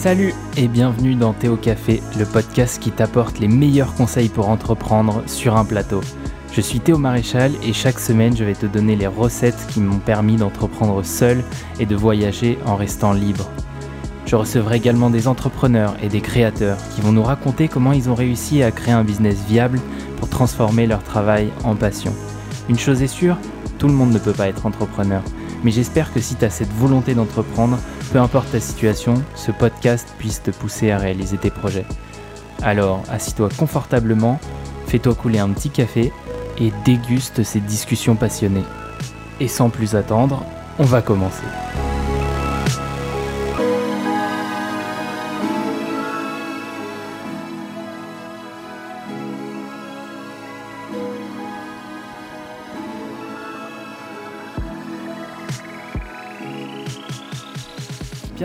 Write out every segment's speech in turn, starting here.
Salut et bienvenue dans Théo Café, le podcast qui t'apporte les meilleurs conseils pour entreprendre sur un plateau. Je suis Théo Maréchal et chaque semaine je vais te donner les recettes qui m'ont permis d'entreprendre seul et de voyager en restant libre. Je recevrai également des entrepreneurs et des créateurs qui vont nous raconter comment ils ont réussi à créer un business viable pour transformer leur travail en passion. Une chose est sûre, tout le monde ne peut pas être entrepreneur. Mais j'espère que si tu as cette volonté d'entreprendre, peu importe ta situation, ce podcast puisse te pousser à réaliser tes projets. Alors, assis-toi confortablement, fais-toi couler un petit café et déguste ces discussions passionnées. Et sans plus attendre, on va commencer.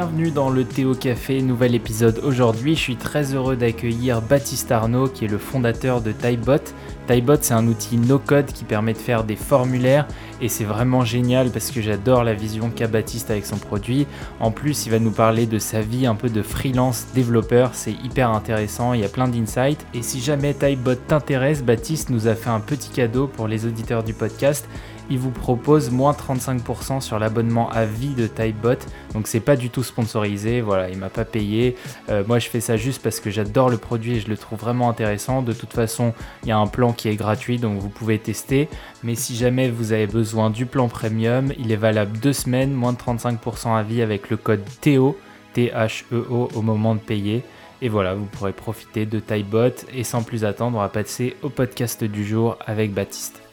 Bienvenue dans le Théo Café, nouvel épisode aujourd'hui. Je suis très heureux d'accueillir Baptiste Arnaud qui est le fondateur de Typebot. Typebot c'est un outil no-code qui permet de faire des formulaires et c'est vraiment génial parce que j'adore la vision qu'a Baptiste avec son produit. En plus il va nous parler de sa vie un peu de freelance développeur, c'est hyper intéressant, il y a plein d'insights. Et si jamais Typebot t'intéresse, Baptiste nous a fait un petit cadeau pour les auditeurs du podcast il vous propose moins 35% sur l'abonnement à vie de Typebot. Donc c'est pas du tout sponsorisé, voilà, il m'a pas payé. Euh, moi je fais ça juste parce que j'adore le produit et je le trouve vraiment intéressant. De toute façon, il y a un plan qui est gratuit donc vous pouvez tester. Mais si jamais vous avez besoin du plan premium, il est valable deux semaines, moins de 35% à vie avec le code THEO, T-H-E-O au moment de payer. Et voilà, vous pourrez profiter de Typebot. Et sans plus attendre, on va passer au podcast du jour avec Baptiste.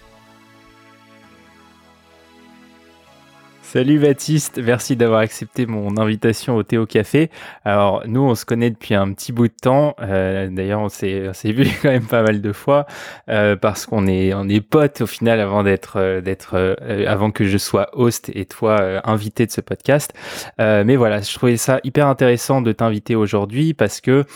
Salut Baptiste, merci d'avoir accepté mon invitation au Théo Café. Alors nous, on se connaît depuis un petit bout de temps. Euh, D'ailleurs, on s'est vu quand même pas mal de fois euh, parce qu'on est on est potes au final avant d'être euh, avant que je sois host et toi invité de ce podcast. mais voilà, je trouvais ça hyper intéressant de t'inviter aujourd'hui parce que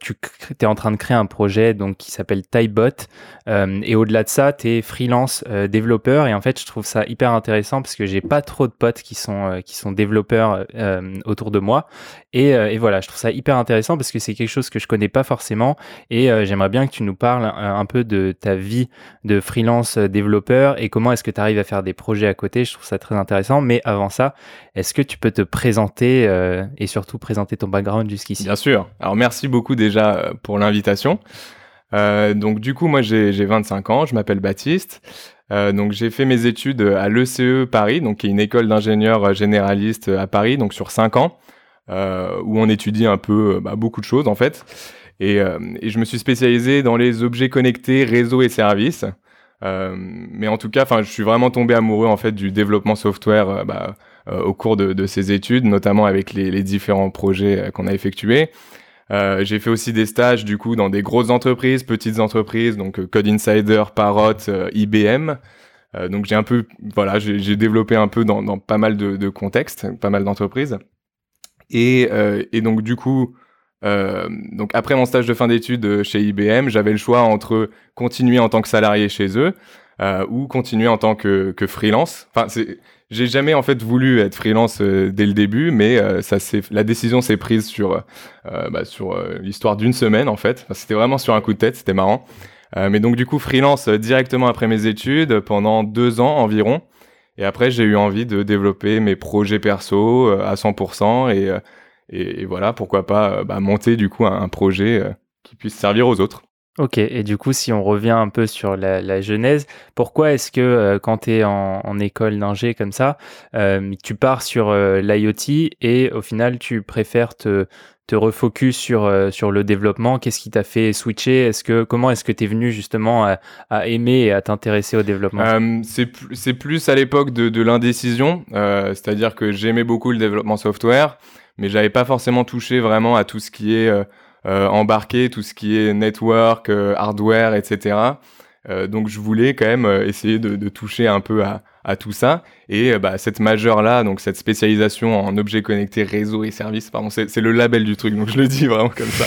tu es en train de créer un projet donc qui s'appelle Typebot et au-delà de ça, tu es freelance développeur et en fait, je trouve ça hyper intéressant parce que j'ai pas trop de potes qui sont, euh, qui sont développeurs euh, autour de moi. Et, euh, et, voilà, je trouve ça hyper intéressant parce que c'est quelque chose que je connais pas forcément. Et j'aimerais bien que tu nous parles un, peu de ta vie de freelance développeur et comment est-ce que tu arrives à faire des projets à côté. Je trouve ça très intéressant. Mais avant ça, est-ce que tu peux te présenter et surtout présenter ton background jusqu'ici? Bien sûr. Alors merci beaucoup déjà pour l'invitation. Donc du coup, moi j'ai 25 ans, je m'appelle Baptiste. Euh, donc j'ai fait mes études à l'ECE Paris, donc qui est une école d'ingénieurs généralistes à Paris, donc sur 5 ans, euh, où on étudie un peu bah, beaucoup de choses en fait. Et, euh, et, je me suis spécialisé dans les objets connectés, réseaux et services. Euh, mais en tout cas, enfin, je suis vraiment tombé amoureux en fait du développement software bah, au cours de, de, ces études, notamment avec les, les différents projets qu'on a effectués. Euh, j'ai fait aussi des stages du coup dans des grosses entreprises, petites entreprises, donc euh, Code Insider, Parrot, euh, IBM. donc j'ai un peu, voilà, j'ai développé un peu dans, pas mal de, contextes, pas mal d'entreprises. Et, donc du coup, donc après mon stage de fin d'études chez IBM, j'avais le choix entre continuer en tant que salarié chez eux ou continuer en tant que, freelance. Enfin, j'ai jamais en fait voulu être freelance euh, dès le début, mais euh, ça la décision s'est prise sur euh, bah, sur l'histoire d'une semaine en fait. C'était vraiment sur un coup de tête, c'était marrant. mais donc du coup freelance directement après mes études pendant deux ans environ. Et après j'ai eu envie de développer mes projets perso à 100% et, et, et voilà pourquoi pas bah, monter du coup un projet qui puisse servir aux autres. Ok, et du coup, si on revient un peu sur la, genèse, pourquoi est-ce que euh, quand tu es en, école d'ingé comme ça, euh, tu pars sur euh, l'IoT et au final, tu préfères te, te refocus sur, sur le développement? Qu'est-ce qui t'a fait switcher? Est-ce que, Comment est-ce que tu es venu justement à, aimer et à t'intéresser au développement? C'est plus à l'époque de, de l'indécision, c'est-à-dire que j'aimais beaucoup le développement software, mais j'avais pas forcément touché vraiment à tout ce qui est embarquer tout ce qui est network, euh, hardware, etc. Euh, donc je voulais quand même essayer de, de, toucher un peu à, à tout ça. Et bah, cette majeure là, donc cette spécialisation en objets connectés, réseau et services, pardon, c'est le label du truc, donc je le dis vraiment comme ça.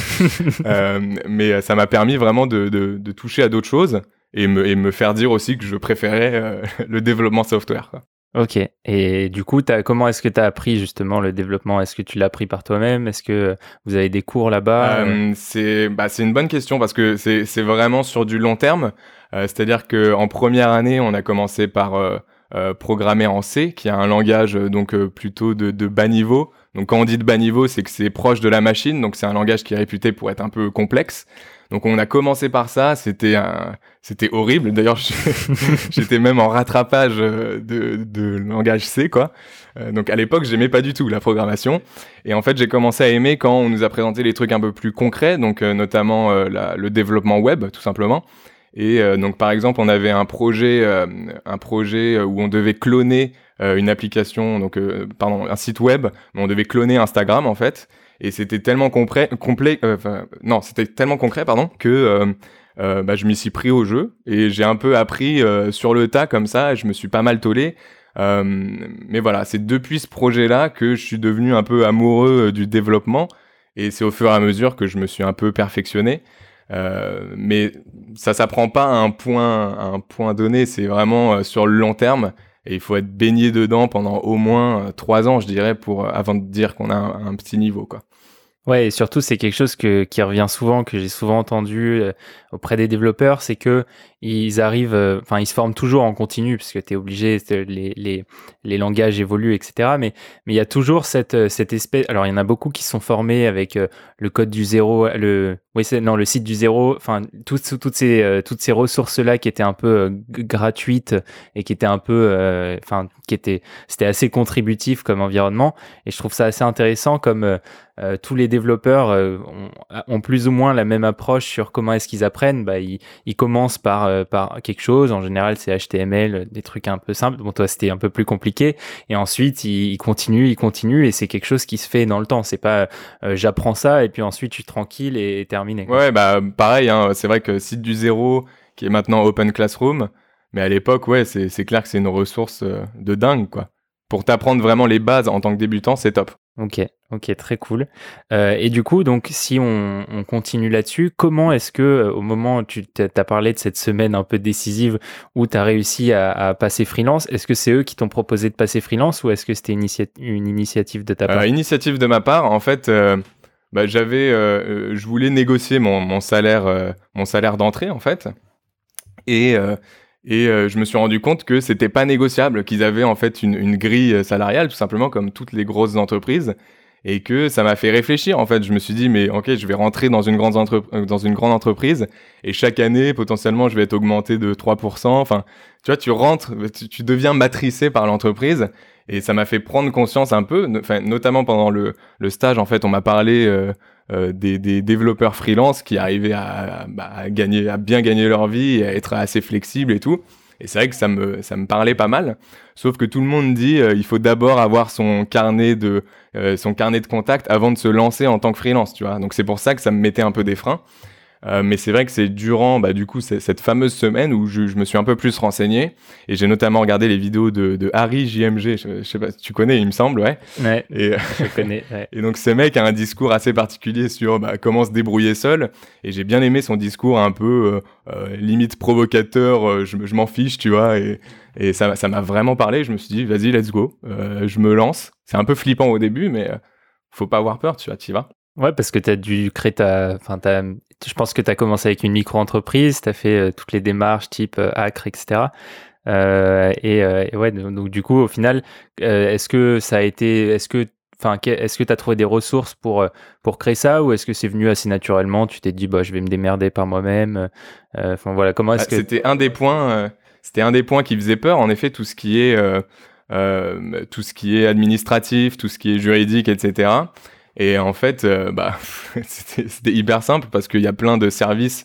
euh, mais ça m'a permis vraiment de, de, de toucher à d'autres choses et me, et me faire dire aussi que je préférais le développement software. Quoi. Ok. Et du coup, comment est-ce que tu as appris justement le développement? Est-ce que tu l'as appris par toi-même? Est-ce que vous avez des cours là-bas? Euh, C'est bah, une bonne question parce que c'est vraiment sur du long terme. Euh, c'est-à-dire qu'en première année, on a commencé par euh, programmer en C, qui est un langage donc plutôt de, de, bas niveau. Donc quand on dit de bas niveau, c'est que c'est proche de la machine, donc c'est un langage qui est réputé pour être un peu complexe. Donc on a commencé par ça, c'était horrible. D'ailleurs, j'étais même en rattrapage euh, de, de langage C, quoi. Euh, donc à l'époque, j'aimais pas du tout la programmation. Et en fait, j'ai commencé à aimer quand on nous a présenté les trucs un peu plus concrets, donc euh, notamment le développement web, tout simplement. Et donc par exemple, on avait un projet, un projet où on devait cloner une application, donc pardon, un site web, mais on devait cloner Instagram en fait et c'était tellement complet, euh, non, c'était tellement concret, pardon, que euh, euh, bah, je m'y suis pris au jeu et j'ai un peu appris sur le tas comme ça. Et je me suis pas mal tollé. mais voilà, c'est depuis ce projet-là que je suis devenu un peu amoureux du développement et c'est au fur et à mesure que je me suis un peu perfectionné. mais ça s'apprend pas à un point, à un point donné, c'est vraiment sur le long terme. Et il faut être baigné dedans pendant au moins trois ans, je dirais, pour avant de dire qu'on a un, un, petit niveau, quoi. Ouais, et surtout, c'est quelque chose que, qui revient souvent, que j'ai souvent entendu euh, auprès des développeurs, c'est que ils arrivent, euh, enfin, ils se forment toujours en continu, parce que tu es obligé, les, les, les, langages évoluent, etc. Mais il y a toujours cette, euh, cette espèce. Alors, il y en a beaucoup qui sont formés avec le code du zéro, le, non, le site du zéro, enfin, toutes, toutes ces, toutes ces ressources-là qui étaient un peu gratuites et qui étaient un peu, enfin, qui étaient, c'était assez contributif comme environnement. Et je trouve ça assez intéressant comme, euh, tous les développeurs euh, ont, plus ou moins la même approche sur comment est-ce qu'ils apprennent. Bah, ils, commencent par, euh, par quelque chose. En général, c'est HTML, des trucs un peu simples. Bon, toi, c'était un peu plus compliqué. Et ensuite, ils, continuent, ils continuent. Et c'est quelque chose qui se fait dans le temps. C'est pas j'apprends ça et puis ensuite, je suis tranquille et, terminé. Ouais, bah pareil. Hein, c'est vrai que site du zéro, qui est maintenant Open Classroom. Mais à l'époque, ouais, c'est clair que c'est une ressource de dingue, quoi. Pour t'apprendre vraiment les bases en tant que débutant, c'est top. Ok, ok, très cool. Euh, et du coup, donc, si on, continue là-dessus, comment est-ce que, euh, au moment où tu as parlé de cette semaine un peu décisive où tu as réussi à, passer freelance, est-ce que c'est eux qui t'ont proposé de passer freelance ou est-ce que c'était une, initiative de ta part? Euh, Initiative de ma part, en fait, bah, j'avais, je voulais négocier mon, salaire, mon salaire d'entrée, en fait. Et et euh, je me suis rendu compte que c'était pas négociable, qu'ils avaient en fait une, une, grille salariale, tout simplement comme toutes les grosses entreprises, et que ça m'a fait réfléchir. En fait, je me suis dit, mais ok, je vais rentrer dans une grande, euh, dans une grande entreprise, et chaque année, potentiellement, je vais être augmenté de 3%. Enfin, tu vois, tu rentres, tu, tu deviens matricé par l'entreprise, et ça m'a fait prendre conscience un peu, enfin, notamment pendant le, le stage, en fait, on m'a parlé euh, euh, des, des, développeurs freelance qui arrivaient à, bah, à, gagner, à bien gagner leur vie, et à être assez flexibles et tout. Et c'est vrai que ça me, ça me parlait pas mal. Sauf que tout le monde dit euh, il faut d'abord avoir son carnet de euh, son carnet de contact avant de se lancer en tant que freelance, tu vois. Donc c'est pour ça que ça me mettait un peu des freins. Euh, mais c'est vrai que c'est durant, bah, du coup, cette fameuse semaine où je, je, me suis un peu plus renseigné et j'ai notamment regardé les vidéos de, de Harry JMG. Je, sais pas si tu connais, il me semble, ouais. Ouais. Et, je connais. Ouais. Et donc, ce mec a un discours assez particulier sur bah, comment se débrouiller seul. Et j'ai bien aimé son discours un peu euh, euh limite provocateur. Euh, je, je m'en fiche, tu vois. Et, et ça, ça m'a vraiment parlé. Je me suis dit, vas-y, let's go. Euh, je me lance. C'est un peu flippant au début, mais faut pas avoir peur, tu vois, tu vas. Ouais, parce que tu as dû créer ta. Enfin, je pense que tu as commencé avec une micro-entreprise, tu as fait euh, toutes les démarches type euh, ACRE, etc. Euh, et, ouais, donc, du coup, au final, est-ce que ça a été. Est-ce que. Enfin, est-ce que tu as trouvé des ressources pour, pour créer ça ou est-ce que c'est venu assez naturellement Tu t'es dit, bah, je vais me démerder par moi-même. Enfin, voilà, comment est-ce ah, que. C'était un des points. c'était un des points qui faisait peur, en effet, tout ce qui est. tout ce qui est administratif, tout ce qui est juridique, etc. Et en fait, euh, bah, c'était hyper simple parce qu'il y a plein de services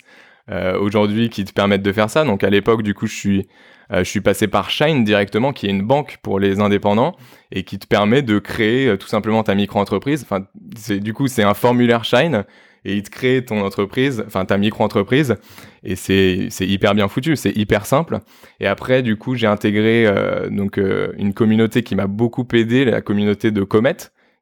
euh, aujourd'hui qui te permettent de faire ça. Donc à l'époque, du coup, je suis, euh, je suis passé par Shine directement, qui est une banque pour les indépendants et qui te permet de créer tout simplement ta micro-entreprise. Enfin, du coup, c'est un formulaire Shine et il te crée ton entreprise, enfin ta micro-entreprise, et c'est hyper bien foutu, c'est hyper simple. Et après, du coup, j'ai intégré donc une communauté qui m'a beaucoup aidé, la communauté de Comet,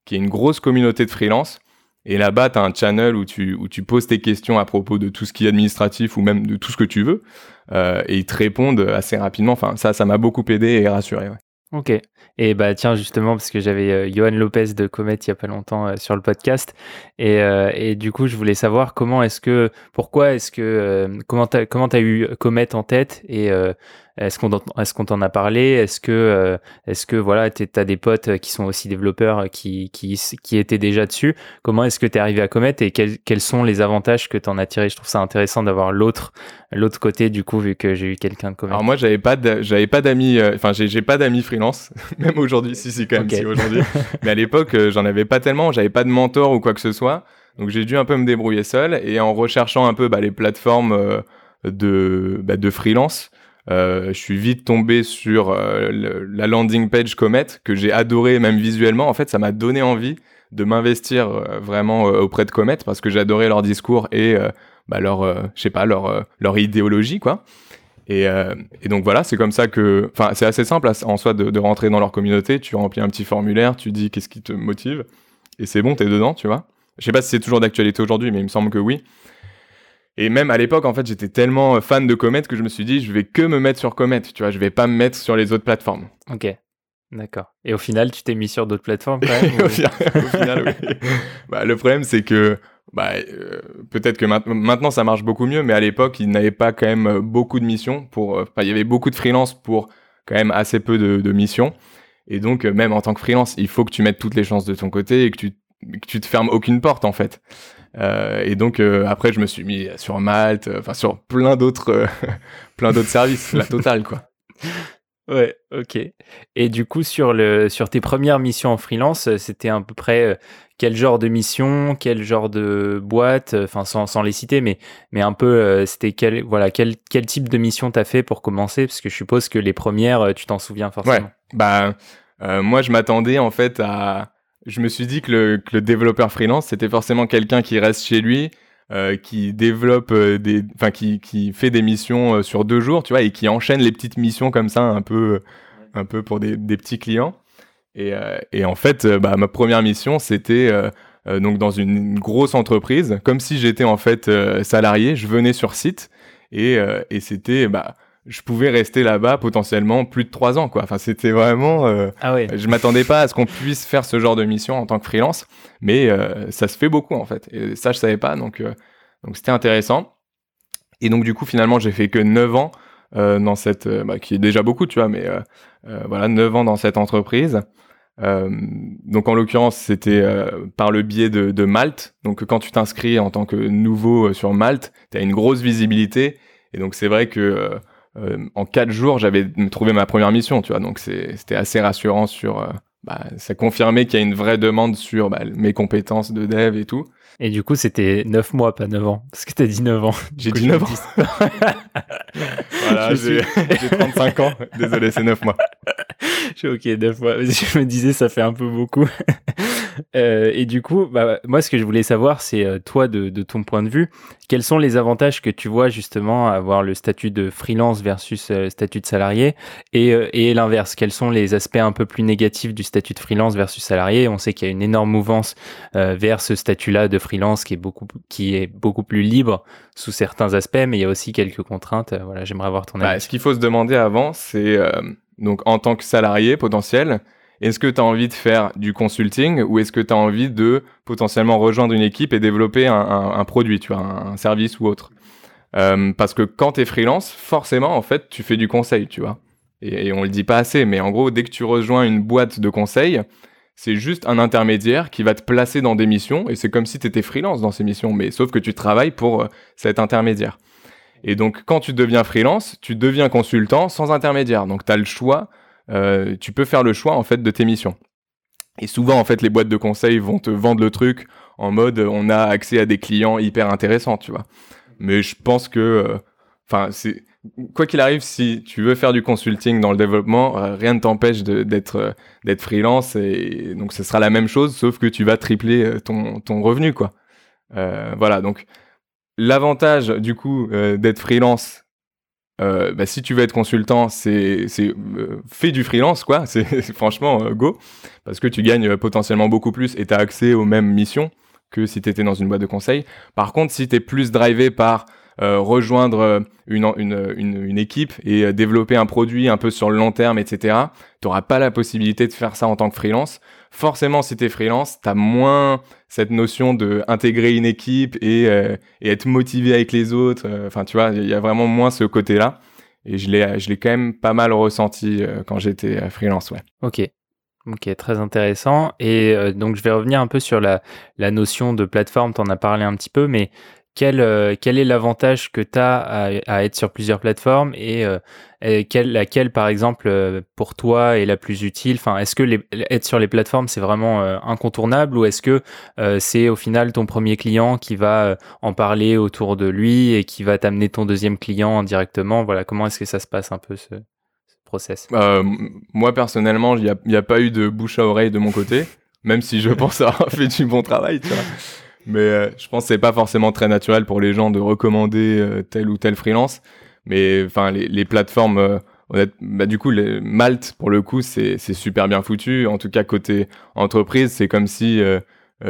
qui est une grosse communauté de freelance. Et là-bas, tu as un channel où tu, où tu poses tes questions à propos de tout ce qui est administratif ou même de tout ce que tu veux. Euh, et ils te répondent assez rapidement. Enfin, ça, ça m'a beaucoup aidé et rassuré. Ok. Et bah tiens justement parce que j'avais euh, Johan Lopez de Comet il y a pas longtemps euh, sur le podcast et, et, du coup je voulais savoir comment est-ce que pourquoi est-ce que comment comment as eu Comet en tête est-ce qu'on est-ce qu'on t'en a parlé? Est-ce que euh, est-ce que voilà, tu as des potes qui sont aussi développeurs qui qui, qui étaient déjà dessus? Comment est-ce que tu es arrivé à Comet et quels, quels sont les avantages que tu en as tiré? Je trouve ça intéressant d'avoir l'autre l'autre côté du coup vu que j'ai eu quelqu'un de Comet. Alors moi j'avais pas j'avais pas d'amis euh, enfin j'ai j'ai pas d'amis freelance même aujourd'hui si si quand même si aujourd'hui. Mais à l'époque euh, j'en avais pas tellement, j'avais pas de mentor ou quoi que ce soit. Donc j'ai dû un peu me débrouiller seul et en recherchant un peu bah, les plateformes de bah, de freelance euh, je suis vite tombé sur euh, la landing page Comet que j'ai adoré même visuellement. En fait, ça m'a donné envie de m'investir euh, vraiment auprès de Comet parce que j'adorais leur discours et bah, leur, je pas, leur leur idéologie quoi. Et, et, donc voilà, c'est comme ça que, enfin, c'est assez simple en soi de, de, rentrer dans leur communauté. Tu remplis un petit formulaire, tu dis qu'est-ce qui te motive, et c'est bon, t'es dedans, tu vois. Je sais pas si c'est toujours d'actualité aujourd'hui, mais il me semble que oui. Et même à l'époque, en fait, j'étais tellement euh, fan de Comet que je me suis dit, je vais que me mettre sur Comet, tu vois, je vais pas me mettre sur les autres plateformes. Ok, d'accord. Et au final, tu t'es mis sur d'autres plateformes quand même au, final, oui. bah, le problème, c'est que bah, euh, peut-être que maintenant ça marche beaucoup mieux, mais à l'époque, ils n'avaient pas quand même euh, beaucoup de missions. Pour, il y avait beaucoup de freelance pour quand même assez peu de, de missions. Et donc, même en tant que freelance, il faut que tu mettes toutes les chances de ton côté et que tu, que tu te fermes aucune porte, en fait. Euh, et donc euh, après, je me suis mis sur Malte, euh, enfin sur plein d'autres, plein d'autres services, la totale quoi. Ouais, ok. Et du coup, sur, le, sur tes premières missions en freelance, c'était à peu près quel genre de mission, quel genre de boîte, enfin sans, sans les citer, mais, mais un peu, c'était quel, voilà, quel, quel type de mission t'as fait pour commencer? Parce que je suppose que les premières, tu t'en souviens forcément. Ouais, bah, moi je m'attendais en fait à, je me suis dit que le, développeur freelance, c'était forcément quelqu'un qui reste chez lui, euh, qui développe euh, des, enfin qui, qui fait des missions euh, sur deux jours, tu vois, et qui enchaîne les petites missions comme ça, un peu, un peu pour des, petits clients. Et, en fait, bah, ma première mission, c'était donc dans une, grosse entreprise, comme si j'étais en fait salarié. Je venais sur site et, et c'était bah je pouvais rester là-bas potentiellement plus de trois ans, quoi. Enfin, c'était vraiment. Euh, ah oui. Je m'attendais pas à ce qu'on puisse faire ce genre de mission en tant que freelance, mais euh, ça se fait beaucoup en fait. Et ça, je savais pas, donc euh, donc c'était intéressant. Et donc du coup, finalement, j'ai fait que 9 ans dans cette, bah, qui est déjà beaucoup, tu vois, mais voilà, 9 ans dans cette entreprise. donc en l'occurrence, c'était par le biais de, de Malte. Donc quand tu t'inscris en tant que nouveau sur Malte, tu as une grosse visibilité. Et donc c'est vrai que euh, en quatre jours, j'avais trouvé ma première mission, tu vois. Donc c'était assez rassurant sur. Euh, bah, ça confirmait qu'il y a une vraie demande sur bah, mes compétences de dev et tout. Et du coup, c'était 9 mois, pas 9 ans. Parce que t'as dit 9 ans. J'ai dit 9 ans. voilà, j'ai 35 ans. Désolé, c'est 9 mois. Je suis ok, 9 mois. Je me disais, ça fait un peu beaucoup. Euh, et du coup, bah, moi, ce que je voulais savoir, c'est euh, toi, de, ton point de vue, quels sont les avantages que tu vois justement à avoir le statut de freelance versus le euh, statut de salarié? Et, et l'inverse Quels sont les aspects un peu plus négatifs du statut de freelance versus salarié? On sait qu'il y a une énorme mouvance vers ce statut-là de freelance qui est beaucoup qui est beaucoup plus libre sous certains aspects, mais il y a aussi quelques contraintes. voilà, j'aimerais avoir ton bah, avis. ce qu'il faut se demander avant, c'est donc en tant que salarié potentiel est-ce que tu as envie de faire du consulting ou est-ce que tu as envie de potentiellement rejoindre une équipe et développer un, produit, tu vois, un, service ou autre? Euh, Parce que quand tu es freelance, forcément, en fait, tu fais du conseil, tu vois. Et, et on le dit pas assez, mais en gros, dès que tu rejoins une boîte de conseil, c'est juste un intermédiaire qui va te placer dans des missions et c'est comme si tu étais freelance dans ces missions, mais sauf que tu travailles pour euh, cet intermédiaire. Et donc, quand tu deviens freelance, tu deviens consultant sans intermédiaire. Donc, tu as le choix euh, tu peux faire le choix en fait de tes missions. Et souvent en fait les boîtes de conseil vont te vendre le truc en mode on a accès à des clients hyper intéressants, tu vois. Mais je pense que euh, enfin c'est quoi qu'il arrive si tu veux faire du consulting dans le développement, euh, rien ne t'empêche d'être d'être freelance et donc ce sera la même chose sauf que tu vas tripler ton ton revenu quoi. voilà, donc l'avantage du coup d'être freelance euh, bah, si tu veux être consultant, c'est euh, fais du freelance quoi. C'est franchement euh, go parce que tu gagnes potentiellement beaucoup plus et tu as accès aux mêmes missions que si tu étais dans une boîte de conseil. Par contre, si tu es plus drivé par rejoindre une, une, une, équipe et développer un produit un peu sur le long terme, etc., tu n'auras pas la possibilité de faire ça en tant que freelance. Forcément, si tu es freelance, tu as moins cette notion de intégrer une équipe et, et être motivé avec les autres. Enfin, tu vois, il y a vraiment moins ce côté-là. Et je l'ai, je l'ai quand même pas mal ressenti quand j'étais freelance, ouais. Ok, Ok, très intéressant. Et euh, donc, je vais revenir un peu sur la, la notion de plateforme. Tu en as parlé un petit peu, mais quel, euh, quel est l'avantage que tu as à, être sur plusieurs plateformes et, euh, laquelle, par exemple, pour toi est la plus utile? Enfin, Est-ce que les, être sur les plateformes, c'est vraiment incontournable ou est-ce que c'est au final ton premier client qui va en parler autour de lui et qui va t'amener ton deuxième client directement Voilà, comment est-ce que ça se passe un peu ce, euh, moi, personnellement, il n'y a, pas eu de bouche à oreille de mon côté, même si je pense avoir fait du bon travail, tu vois. Mais euh, je pense que c'est pas forcément très naturel pour les gens de recommander euh, tel ou tel freelance. Mais enfin, les, plateformes, bah, du coup, Malte, pour le coup, c'est super bien foutu. En tout cas, côté entreprise, c'est comme si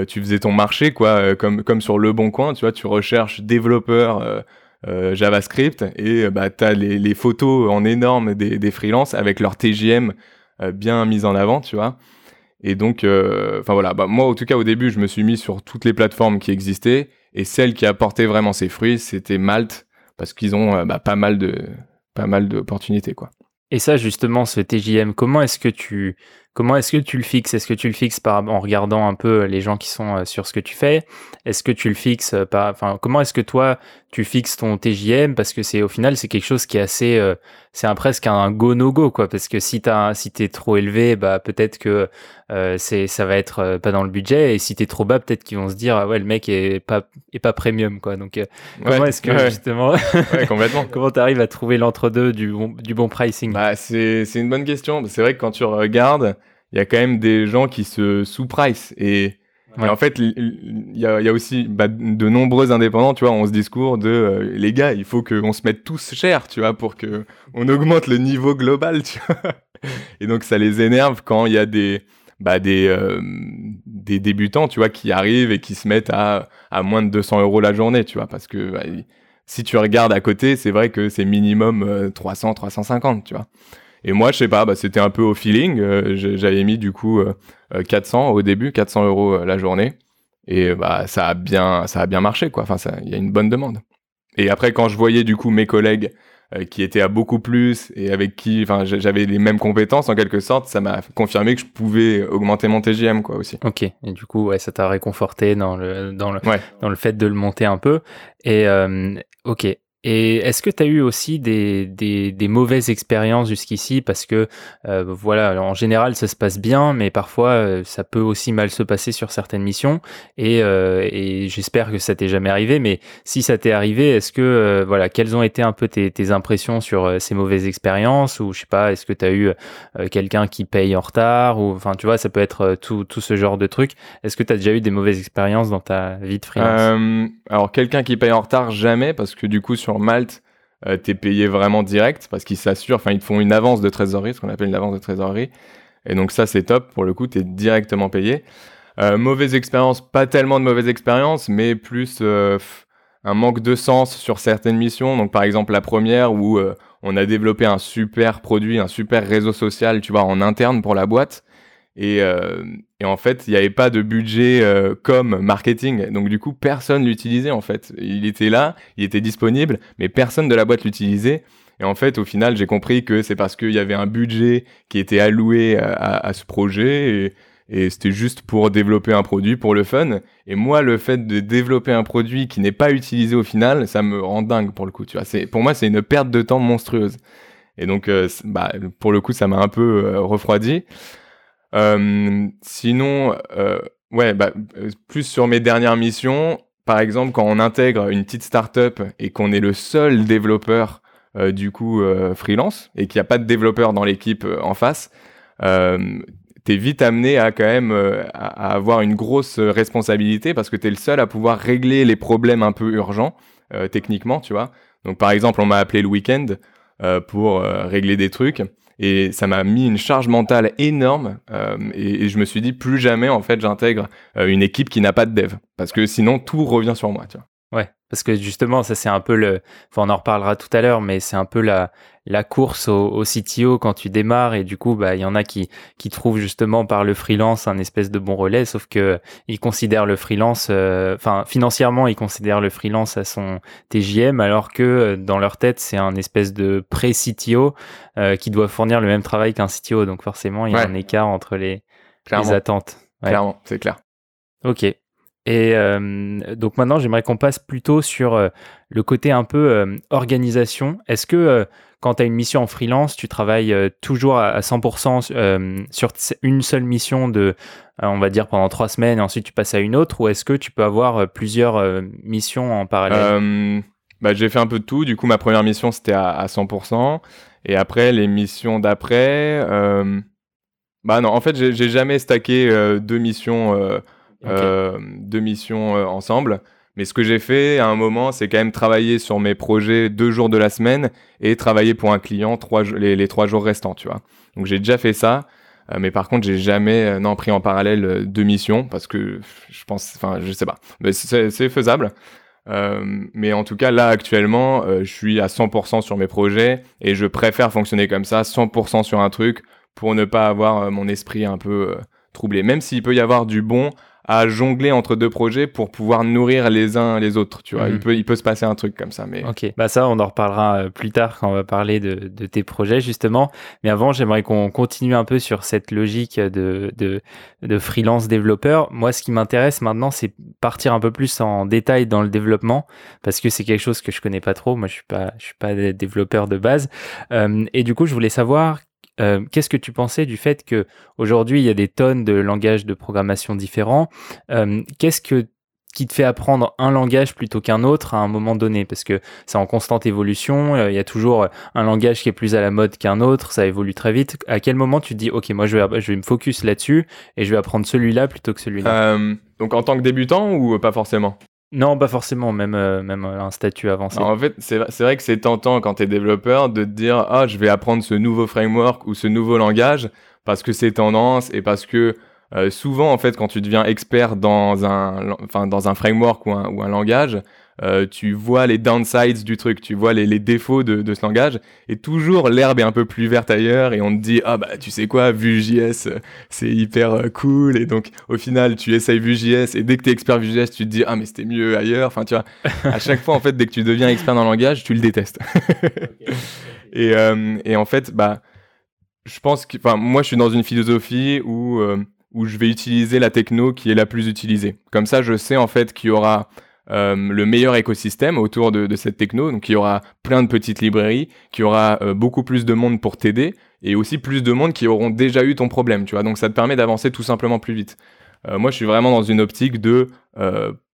tu faisais ton marché, quoi, comme, sur Le Bon Coin, tu vois, tu recherches développeurs euh, JavaScript et euh, bah, tu as les, photos en énorme des, des freelances avec leur TGM euh, bien mis en avant, tu vois. Et donc, enfin voilà, bah, moi en tout cas au début, je me suis mis sur toutes les plateformes qui existaient. Et celle qui a porté vraiment ses fruits, c'était Malte parce qu'ils ont bah, pas mal de pas mal d'opportunités quoi. Et ça justement, ce TJM, comment est-ce que tu Comment est-ce que tu le fixes? Est-ce que tu le fixes par, en regardant un peu les gens qui sont euh, sur ce que tu fais? Est-ce que tu le fixes euh, par, enfin, comment est-ce que toi tu fixes ton TJM Parce que c'est au final c'est quelque chose qui est assez, euh, c'est un, presque un go no go quoi. Parce que si t'as, si t'es trop élevé, bah peut-être que c'est, ça va être pas dans le budget. Et si t'es trop bas, peut-être qu'ils vont se dire ah ouais le mec est pas, est pas premium quoi. Donc comment est-ce que justement, complètement. comment t'arrives à trouver l'entre-deux du bon, du bon pricing? Bah c'est, c'est une bonne question. C'est vrai que quand tu regardes il y a quand même des gens qui se sous-price. Et, en fait, il y a, y a, aussi bah, de nombreux indépendants, tu vois, ont ce discours de euh, les gars, il faut qu'on se mette tous cher, tu vois, pour que on augmente le niveau global, tu vois. Et donc ça les énerve quand il y a des bah, des, euh, des débutants, tu vois, qui arrivent et qui se mettent à, à moins de 200 euros la journée, tu vois, parce que bah, si tu regardes à côté, c'est vrai que c'est minimum 300, euh, 350, tu vois. Et moi, je sais pas, bah, c'était un peu au feeling. Euh, j'avais mis du coup 400 euh, au début, 400 euros euh, la journée. Et bah, ça a bien, ça a bien marché, quoi. Enfin, il y a une bonne demande. Et après, quand je voyais du coup mes collègues qui étaient à beaucoup plus et avec qui, enfin, j'avais les mêmes compétences en quelque sorte, ça m'a confirmé que je pouvais augmenter mon TGM, quoi, aussi. Ok. Et du coup, ouais, ça t'a réconforté dans le, dans le, dans le fait de le monter un peu. Et ok. Et est-ce que tu as eu aussi des, des, mauvaises expériences jusqu'ici? Parce que euh, voilà, en général ça se passe bien, mais parfois euh, ça peut aussi mal se passer sur certaines missions. Et, euh, et j'espère que ça t'est jamais arrivé. Mais si ça t'est arrivé, est-ce que voilà, quelles ont été un peu tes, impressions sur ces mauvaises expériences? Ou je sais pas, est-ce que tu as eu quelqu'un qui paye en retard? Ou enfin, tu vois, ça peut être tout, tout ce genre de trucs. Est-ce que tu as déjà eu des mauvaises expériences dans ta vie de freelance? Alors quelqu'un qui paye en retard, jamais, parce que du coup sur Malte, euh, tu es payé vraiment direct parce qu'ils s'assurent, enfin, ils te font une avance de trésorerie, ce qu'on appelle une avance de trésorerie. Et donc, ça, c'est top. Pour le coup, tu es directement payé. Euh, mauvaise expérience, pas tellement de mauvaise expérience, mais plus euh, un manque de sens sur certaines missions. Donc, par exemple, la première où on a développé un super produit, un super réseau social, tu vois, en interne pour la boîte. Et, euh, et, en fait, il n'y avait pas de budget euh, comme marketing. Donc du coup, personne l'utilisait en fait. Il était là, il était disponible, mais personne de la boîte l'utilisait. Et en fait, au final, j'ai compris que c'est parce qu'il y avait un budget qui était alloué à, à, ce projet et, c'était juste pour développer un produit pour le fun. Et moi, le fait de développer un produit qui n'est pas utilisé au final, ça me rend dingue pour le coup. Pour moi, c'est une perte de temps monstrueuse. Et donc, euh, bah, pour le coup, ça m'a un peu refroidi. Euh, sinon, euh, ouais, bah, euh, plus sur mes dernières missions, par exemple, quand on intègre une petite startup et qu'on est le seul développeur du coup freelance et qu'il n'y a pas de développeur dans l'équipe en face, t'es vite amené à quand même à, avoir une grosse responsabilité parce que t'es le seul à pouvoir régler les problèmes un peu urgents techniquement, tu vois. Donc par exemple, on m'a appelé le week-end pour régler des trucs. Et ça m'a mis une charge mentale énorme. Euh, et, je me suis dit, plus jamais, en fait, j'intègre euh, une équipe qui n'a pas de dev. Parce que sinon, tout revient sur moi. Ouais, Parce que justement, ça c'est un peu le, enfin, on en reparlera tout à l'heure, mais c'est un peu la, la course au, au, CTO quand tu démarres et du coup, bah, il y en a qui, qui trouvent justement par le freelance un espèce de bon relais, sauf que ils considèrent le freelance, euh, enfin, financièrement, ils considèrent le freelance à son TJM, alors que euh, dans leur tête, c'est un espèce de pré-CTO euh, qui doit fournir le même travail qu'un CTO. Donc forcément, il y a un écart entre les, les attentes. Clairement, c'est clair. Ok. Et euh, donc maintenant, j'aimerais qu'on passe plutôt sur euh, le côté un peu euh, organisation. Est-ce que quand tu as une mission en freelance, tu travailles toujours à, 100% sur une seule mission de, on va dire, pendant trois semaines et ensuite tu passes à une autre Ou est-ce que tu peux avoir plusieurs missions en parallèle? Bah, J'ai fait un peu de tout. Du coup, ma première mission, c'était à, à, 100%. Et après, les missions d'après... bah non, en fait, j'ai jamais stacké deux missions euh, deux missions euh, ensemble. Mais ce que j'ai fait à un moment, c'est quand même travailler sur mes projets deux jours de la semaine et travailler pour un client trois, les, trois jours restants, tu vois. Donc j'ai déjà fait ça. Euh, mais par contre, j'ai jamais non pris en parallèle deux missions parce que je pense, enfin, je sais pas, mais c'est faisable. Euh, mais en tout cas, là actuellement, je suis à 100% sur mes projets et je préfère fonctionner comme ça, 100% sur un truc pour ne pas avoir mon esprit un peu troublé. Même s'il peut y avoir du bon à jongler entre deux projets pour pouvoir nourrir les uns les autres. Tu vois, il, mhm. peut, il peut se passer un truc comme ça. Mais... Ok, bah ça, on en reparlera euh, plus tard quand on va parler de, de tes projets, justement. Mais avant, j'aimerais qu'on continue un peu sur cette logique de, de, de freelance développeur. Moi, ce qui m'intéresse maintenant, c'est partir un peu plus en détail dans le développement parce que c'est quelque chose que je connais pas trop. Moi, je suis pas, je suis pas développeur de base. Euh, et du coup, je voulais savoir euh, qu'est-ce que tu pensais du fait que aujourd'hui il y a des tonnes de langages de programmation différents euh, Qu'est-ce que qui te fait apprendre un langage plutôt qu'un autre à un moment donné? Parce que c'est en constante évolution, euh, il y a toujours un langage qui est plus à la mode qu'un autre, ça évolue très vite. À quel moment tu te dis OK, moi je vais je vais me focus là-dessus et je vais apprendre celui-là plutôt que celui-là? Donc en tant que débutant ou pas forcément? Non, pas forcément, même, euh, même euh, un statut avancé. en fait, c'est vrai que c'est tentant quand tu es développeur de te dire Ah, je vais apprendre ce nouveau framework ou ce nouveau langage parce que c'est tendance et parce que euh, souvent, en fait, quand tu deviens expert dans un, dans un framework ou un, ou un langage, euh, tu vois les downsides du truc, tu vois les, les défauts de, de, ce langage, et toujours l'herbe est un peu plus verte ailleurs, et on te dit, ah bah tu sais quoi, Vue.js, c'est hyper euh, cool, et donc au final tu essayes Vue.js, et dès que tu es expert Vue.js, tu te dis, ah mais c'était mieux ailleurs, enfin tu vois, à chaque fois en fait, dès que tu deviens expert dans le langage, tu le détestes. et, euh, et en fait, bah, je pense que, enfin, moi je suis dans une philosophie où, où je vais utiliser la techno qui est la plus utilisée. Comme ça, je sais en fait qu'il y aura euh, le meilleur écosystème autour de, cette techno. Donc il y aura plein de petites librairies, qu'il y aura euh, beaucoup plus de monde pour t'aider et aussi plus de monde qui auront déjà eu ton problème, tu vois. Donc ça te permet d'avancer tout simplement plus vite. Euh, moi, je suis vraiment dans une optique de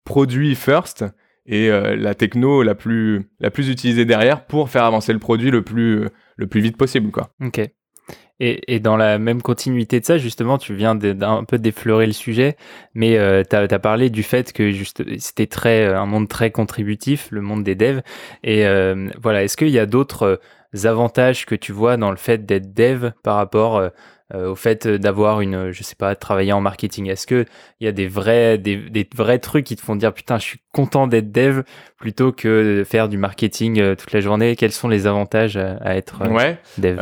produit first et la techno la plus la plus utilisée derrière pour faire avancer le produit le plus le plus vite possible, quoi. Ok. Et, dans la même continuité de ça, justement, tu viens d'un peu d'effleurer le sujet, mais euh, tu as, parlé du fait que c'était euh, un monde très contributif, le monde des devs. Et euh, voilà, est-ce qu'il y a d'autres avantages que tu vois dans le fait d'être dev par rapport euh, au fait d'avoir une, je sais pas, travailler en marketing Est-ce que il y a des vrais, des, des, vrais trucs qui te font dire putain, je suis content d'être dev plutôt que de faire du marketing euh, toute la journée? Quels sont les avantages à, être euh, ouais. dev?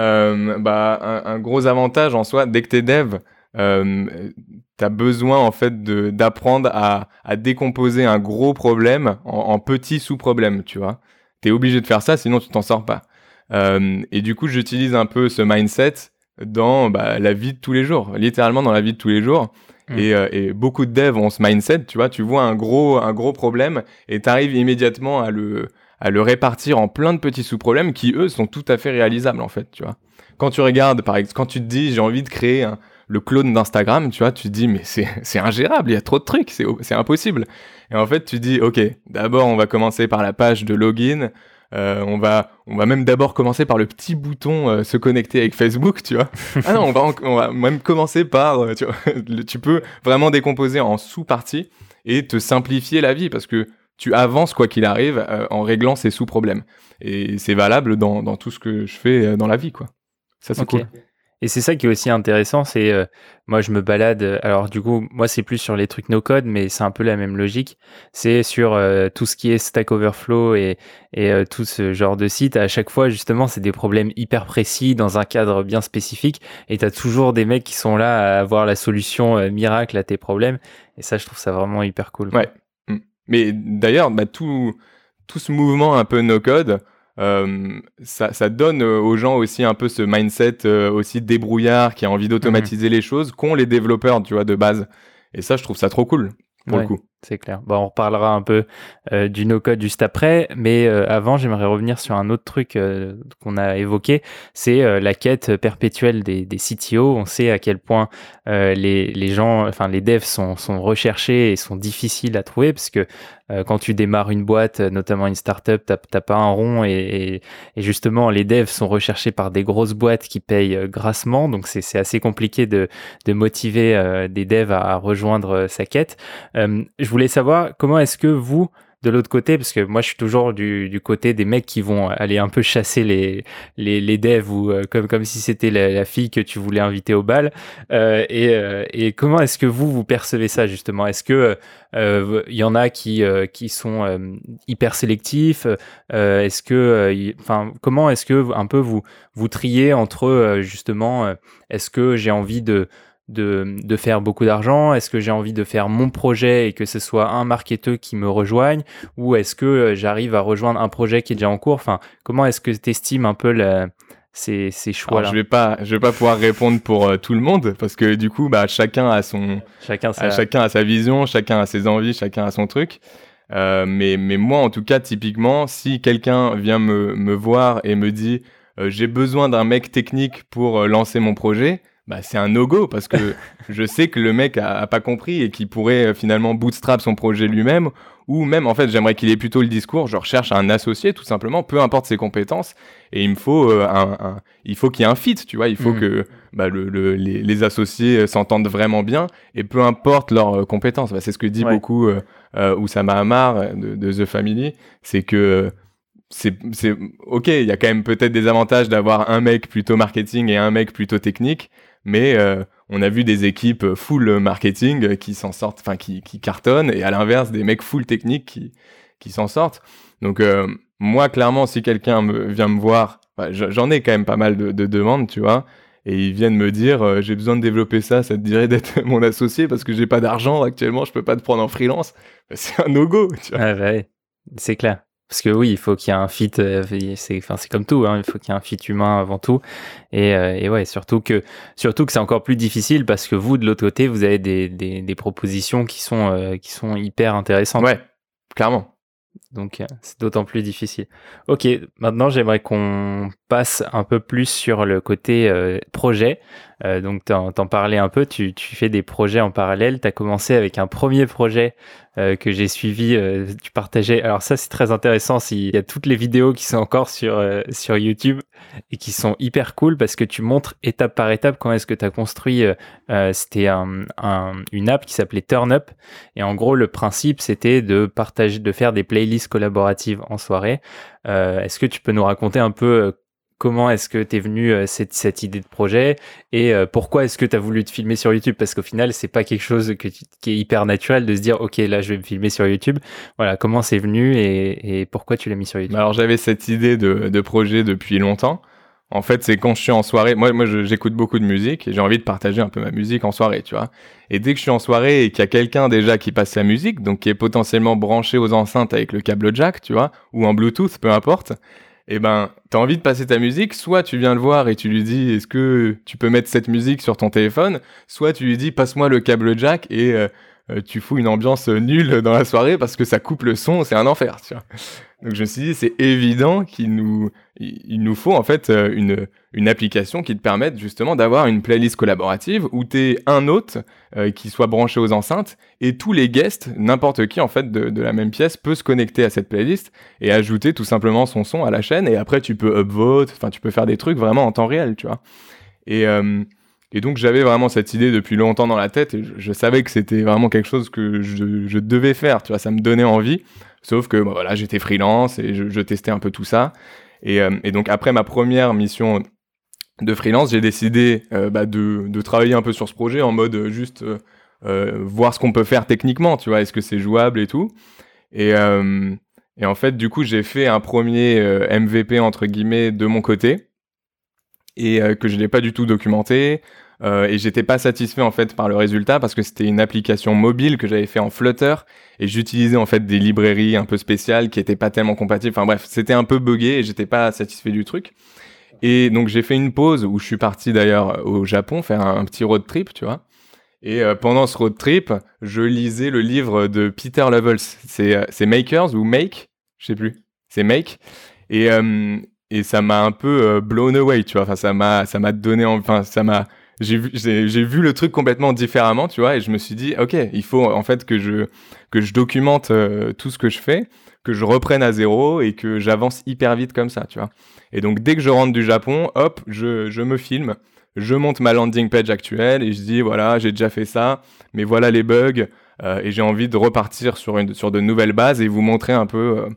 Bah, un, un, gros avantage en soi, dès que t'es dev, euh, tu as besoin en fait d'apprendre à, à, décomposer un gros problème en, en petits sous-problèmes, tu vois? Tu es obligé de faire ça, sinon tu t'en sors pas. Euh, et du coup, j'utilise un peu ce mindset dans bah, la vie de tous les jours, littéralement dans la vie de tous les jours. Mm. Et, euh, et, beaucoup de devs ont ce mindset, tu vois, tu vois un gros, un gros problème et tu arrives immédiatement à le, à le répartir en plein de petits sous-problèmes qui, eux, sont tout à fait réalisables, en fait, tu vois. Quand tu regardes, par exemple, quand tu te dis, j'ai envie de créer le clone d'Instagram, tu vois, tu te dis, mais c'est ingérable, il y a trop de trucs, c'est impossible. Et en fait, tu dis, ok, d'abord, on va commencer par la page de login, euh, on va, on va même d'abord commencer par le petit bouton euh, se connecter avec Facebook, tu vois. ah non, on va, on va même commencer par, euh, tu, vois, tu peux vraiment décomposer en sous-parties et te simplifier la vie parce que tu avances quoi qu'il arrive en réglant ces sous-problèmes. Et c'est valable dans, dans, tout ce que je fais dans la vie, quoi. Ça, c'est cool. Et c'est ça qui est aussi intéressant, c'est euh, moi je me balade, euh, alors du coup moi c'est plus sur les trucs no code, mais c'est un peu la même logique. C'est sur euh, tout ce qui est Stack Overflow et, et tout ce genre de site. À chaque fois justement c'est des problèmes hyper précis dans un cadre bien spécifique et tu as toujours des mecs qui sont là à avoir la solution miracle à tes problèmes. Et ça je trouve ça vraiment hyper cool. Ouais. Mm. Mais d'ailleurs bah, tout, tout ce mouvement un peu no code, euh, ça, ça, donne euh, aux gens aussi un peu ce mindset euh, aussi débrouillard qui a envie d'automatiser mhm. les choses qu'ont les développeurs, tu vois, de base. Et ça, je trouve ça trop cool pour le coup. C'est clair. Bon, on reparlera un peu euh, du no-code juste après, mais euh, avant, j'aimerais revenir sur un autre truc euh, qu'on a évoqué, c'est la quête perpétuelle des, des, CTO. On sait à quel point les, les, gens, enfin les devs sont, sont, recherchés et sont difficiles à trouver, parce que quand tu démarres une boîte, notamment une startup, t'as pas un rond, et, et, justement, les devs sont recherchés par des grosses boîtes qui payent grassement, donc c'est assez compliqué de, de motiver des devs à, à rejoindre sa quête. je voulais savoir comment est-ce que vous, de l'autre côté, parce que moi je suis toujours du, côté des mecs qui vont aller un peu chasser les, les, devs ou euh, comme, comme si c'était la, fille que tu voulais inviter au bal. Euh, euh, et, comment est-ce que vous, vous percevez ça justement? Est-ce que il y en a qui, qui sont hyper sélectifs Est-ce que, enfin, comment est-ce que un peu vous, vous triez entre justement, est-ce que j'ai envie de de, de faire beaucoup d'argent? Est-ce que j'ai envie de faire mon projet et que ce soit un marketeur qui me rejoigne? Ou est-ce que euh, j'arrive à rejoindre un projet qui est déjà en cours? Enfin, comment est-ce que tu estimes un peu ces, ces choix-là? Je vais pas, je vais pas pouvoir répondre pour euh, tout le monde parce que du coup, bah, chacun a son, chacun, sa... chacun a sa vision, chacun a ses envies, chacun a son truc. Euh, mais, mais moi, en tout cas, typiquement, si quelqu'un vient me, me voir et me dit j'ai besoin d'un mec technique pour lancer mon projet, bah, c'est un no-go parce que je sais que le mec a, pas compris et qu'il pourrait euh, finalement bootstrap son projet lui-même ou même en fait j'aimerais qu'il ait plutôt le discours je recherche un associé tout simplement peu importe ses compétences et il me faut euh, un, il faut qu'il y ait un fit tu vois il faut mm. que bah, le, les, les, associés euh, s'entendent vraiment bien et peu importe leurs compétences bah, c'est ce que dit beaucoup Oussama Hamar de, de The Family c'est que c'est ok il y a quand même peut-être des avantages d'avoir un mec plutôt marketing et un mec plutôt technique mais euh, on a vu des équipes full marketing qui s'en sortent, enfin qui, cartonnent, et à l'inverse des mecs full technique qui, qui s'en sortent. Donc euh, moi, clairement, si quelqu'un vient me voir, bah, j'en ai quand même pas mal de, de, demandes, tu vois, et ils viennent me dire euh, j'ai besoin de développer ça, ça te dirait d'être mon associé parce que j'ai pas d'argent actuellement, je peux pas te prendre en freelance. Bah, c'est un no-go, tu vois. Ah, ouais, c'est clair. Parce que oui, il faut qu'il y ait un fit, euh, c'est comme tout, hein, il faut qu'il y ait un fit humain avant tout. Et, euh, et ouais, surtout que surtout que c'est encore plus difficile parce que vous de l'autre côté, vous avez des, des, des propositions qui sont euh, qui sont hyper intéressantes. Ouais, clairement. Donc c'est d'autant plus difficile. Ok, maintenant j'aimerais qu'on passe un peu plus sur le côté projet. Euh, donc, t'en, t'en parlais un peu, tu, tu, fais des projets en parallèle. Tu as commencé avec un premier projet euh, que j'ai suivi. Euh, tu partageais. Alors, ça, c'est très intéressant. Il y a toutes les vidéos qui sont encore sur, euh, sur YouTube et qui sont hyper cool parce que tu montres étape par étape comment est-ce que tu as construit. Euh, c'était un, un, une app qui s'appelait TurnUp. Et en gros, le principe, c'était de partager, de faire des playlists collaboratives en soirée. est-ce que tu peux nous raconter un peu comment est-ce que t'es venu euh, cette, cette, idée de projet et euh, pourquoi est-ce que tu as voulu te filmer sur YouTube? Parce qu'au final c'est pas quelque chose que qui est hyper naturel de se dire ok là je vais me filmer sur YouTube. Voilà comment c'est venu et, et, pourquoi tu l'as mis sur YouTube? Alors j'avais cette idée de, de, projet depuis longtemps. En fait c'est quand je suis en soirée moi moi j'écoute beaucoup de musique et j'ai envie de partager un peu ma musique en soirée tu vois. Et dès que je suis en soirée et qu'il y a quelqu'un déjà qui passe sa musique donc qui est potentiellement branché aux enceintes avec le câble jack tu vois ou en Bluetooth peu importe eh ben, t'as envie de passer ta musique, soit tu viens le voir et tu lui dis est-ce que tu peux mettre cette musique sur ton téléphone, soit tu lui dis passe-moi le câble jack et euh, euh, tu fous une ambiance nulle dans la soirée parce que ça coupe le son, c'est un enfer. Donc je me suis dit, c'est évident qu'il nous, il nous faut en fait euh, une, une application qui te permette justement d'avoir une playlist collaborative où tu es un hôte euh, qui soit branché aux enceintes et tous les guests, n'importe qui en fait de, de, la même pièce peut se connecter à cette playlist et ajouter tout simplement son son à la chaîne et après tu peux upvote, enfin tu peux faire des trucs vraiment en temps réel, tu vois. Et, et donc j'avais vraiment cette idée depuis longtemps dans la tête et je, savais que c'était vraiment quelque chose que je, devais faire, tu vois, ça me donnait envie. Sauf que bah, voilà, j'étais freelance et je, testais un peu tout ça. Et, euh, et, donc après ma première mission de freelance, j'ai décidé bah, de, travailler un peu sur ce projet en mode juste voir ce qu'on peut faire techniquement, tu vois, est-ce que c'est jouable et tout. Et, et en fait, du coup, j'ai fait un premier MVP entre guillemets de mon côté et que je n'ai pas du tout documenté. Euh, et j'étais pas satisfait en fait par le résultat parce que c'était une application mobile que j'avais fait en Flutter et j'utilisais en fait des librairies un peu spéciales qui étaient pas tellement compatibles. Enfin bref, c'était un peu buggé et j'étais pas satisfait du truc. Et donc j'ai fait une pause où je suis parti d'ailleurs au Japon faire un, petit road trip, tu vois. Et euh, pendant ce road trip, je lisais le livre de Peter Levels. C'est euh, Makers ou Make, je sais plus. C'est Make. Et et ça m'a un peu blown away, tu vois. Enfin ça m'a ça m'a donné enfin ça m'a j'ai vu, vu le truc complètement différemment, tu vois, et je me suis dit, ok, il faut en fait que je, que je documente euh, tout ce que je fais, que je reprenne à zéro et que j'avance hyper vite comme ça, tu vois. Et donc, dès que je rentre du Japon, hop, je, je me filme, je monte ma landing page actuelle et je dis, voilà, j'ai déjà fait ça, mais voilà les bugs, euh, et j'ai envie de repartir sur, une, sur de nouvelles bases et vous montrer un peu euh,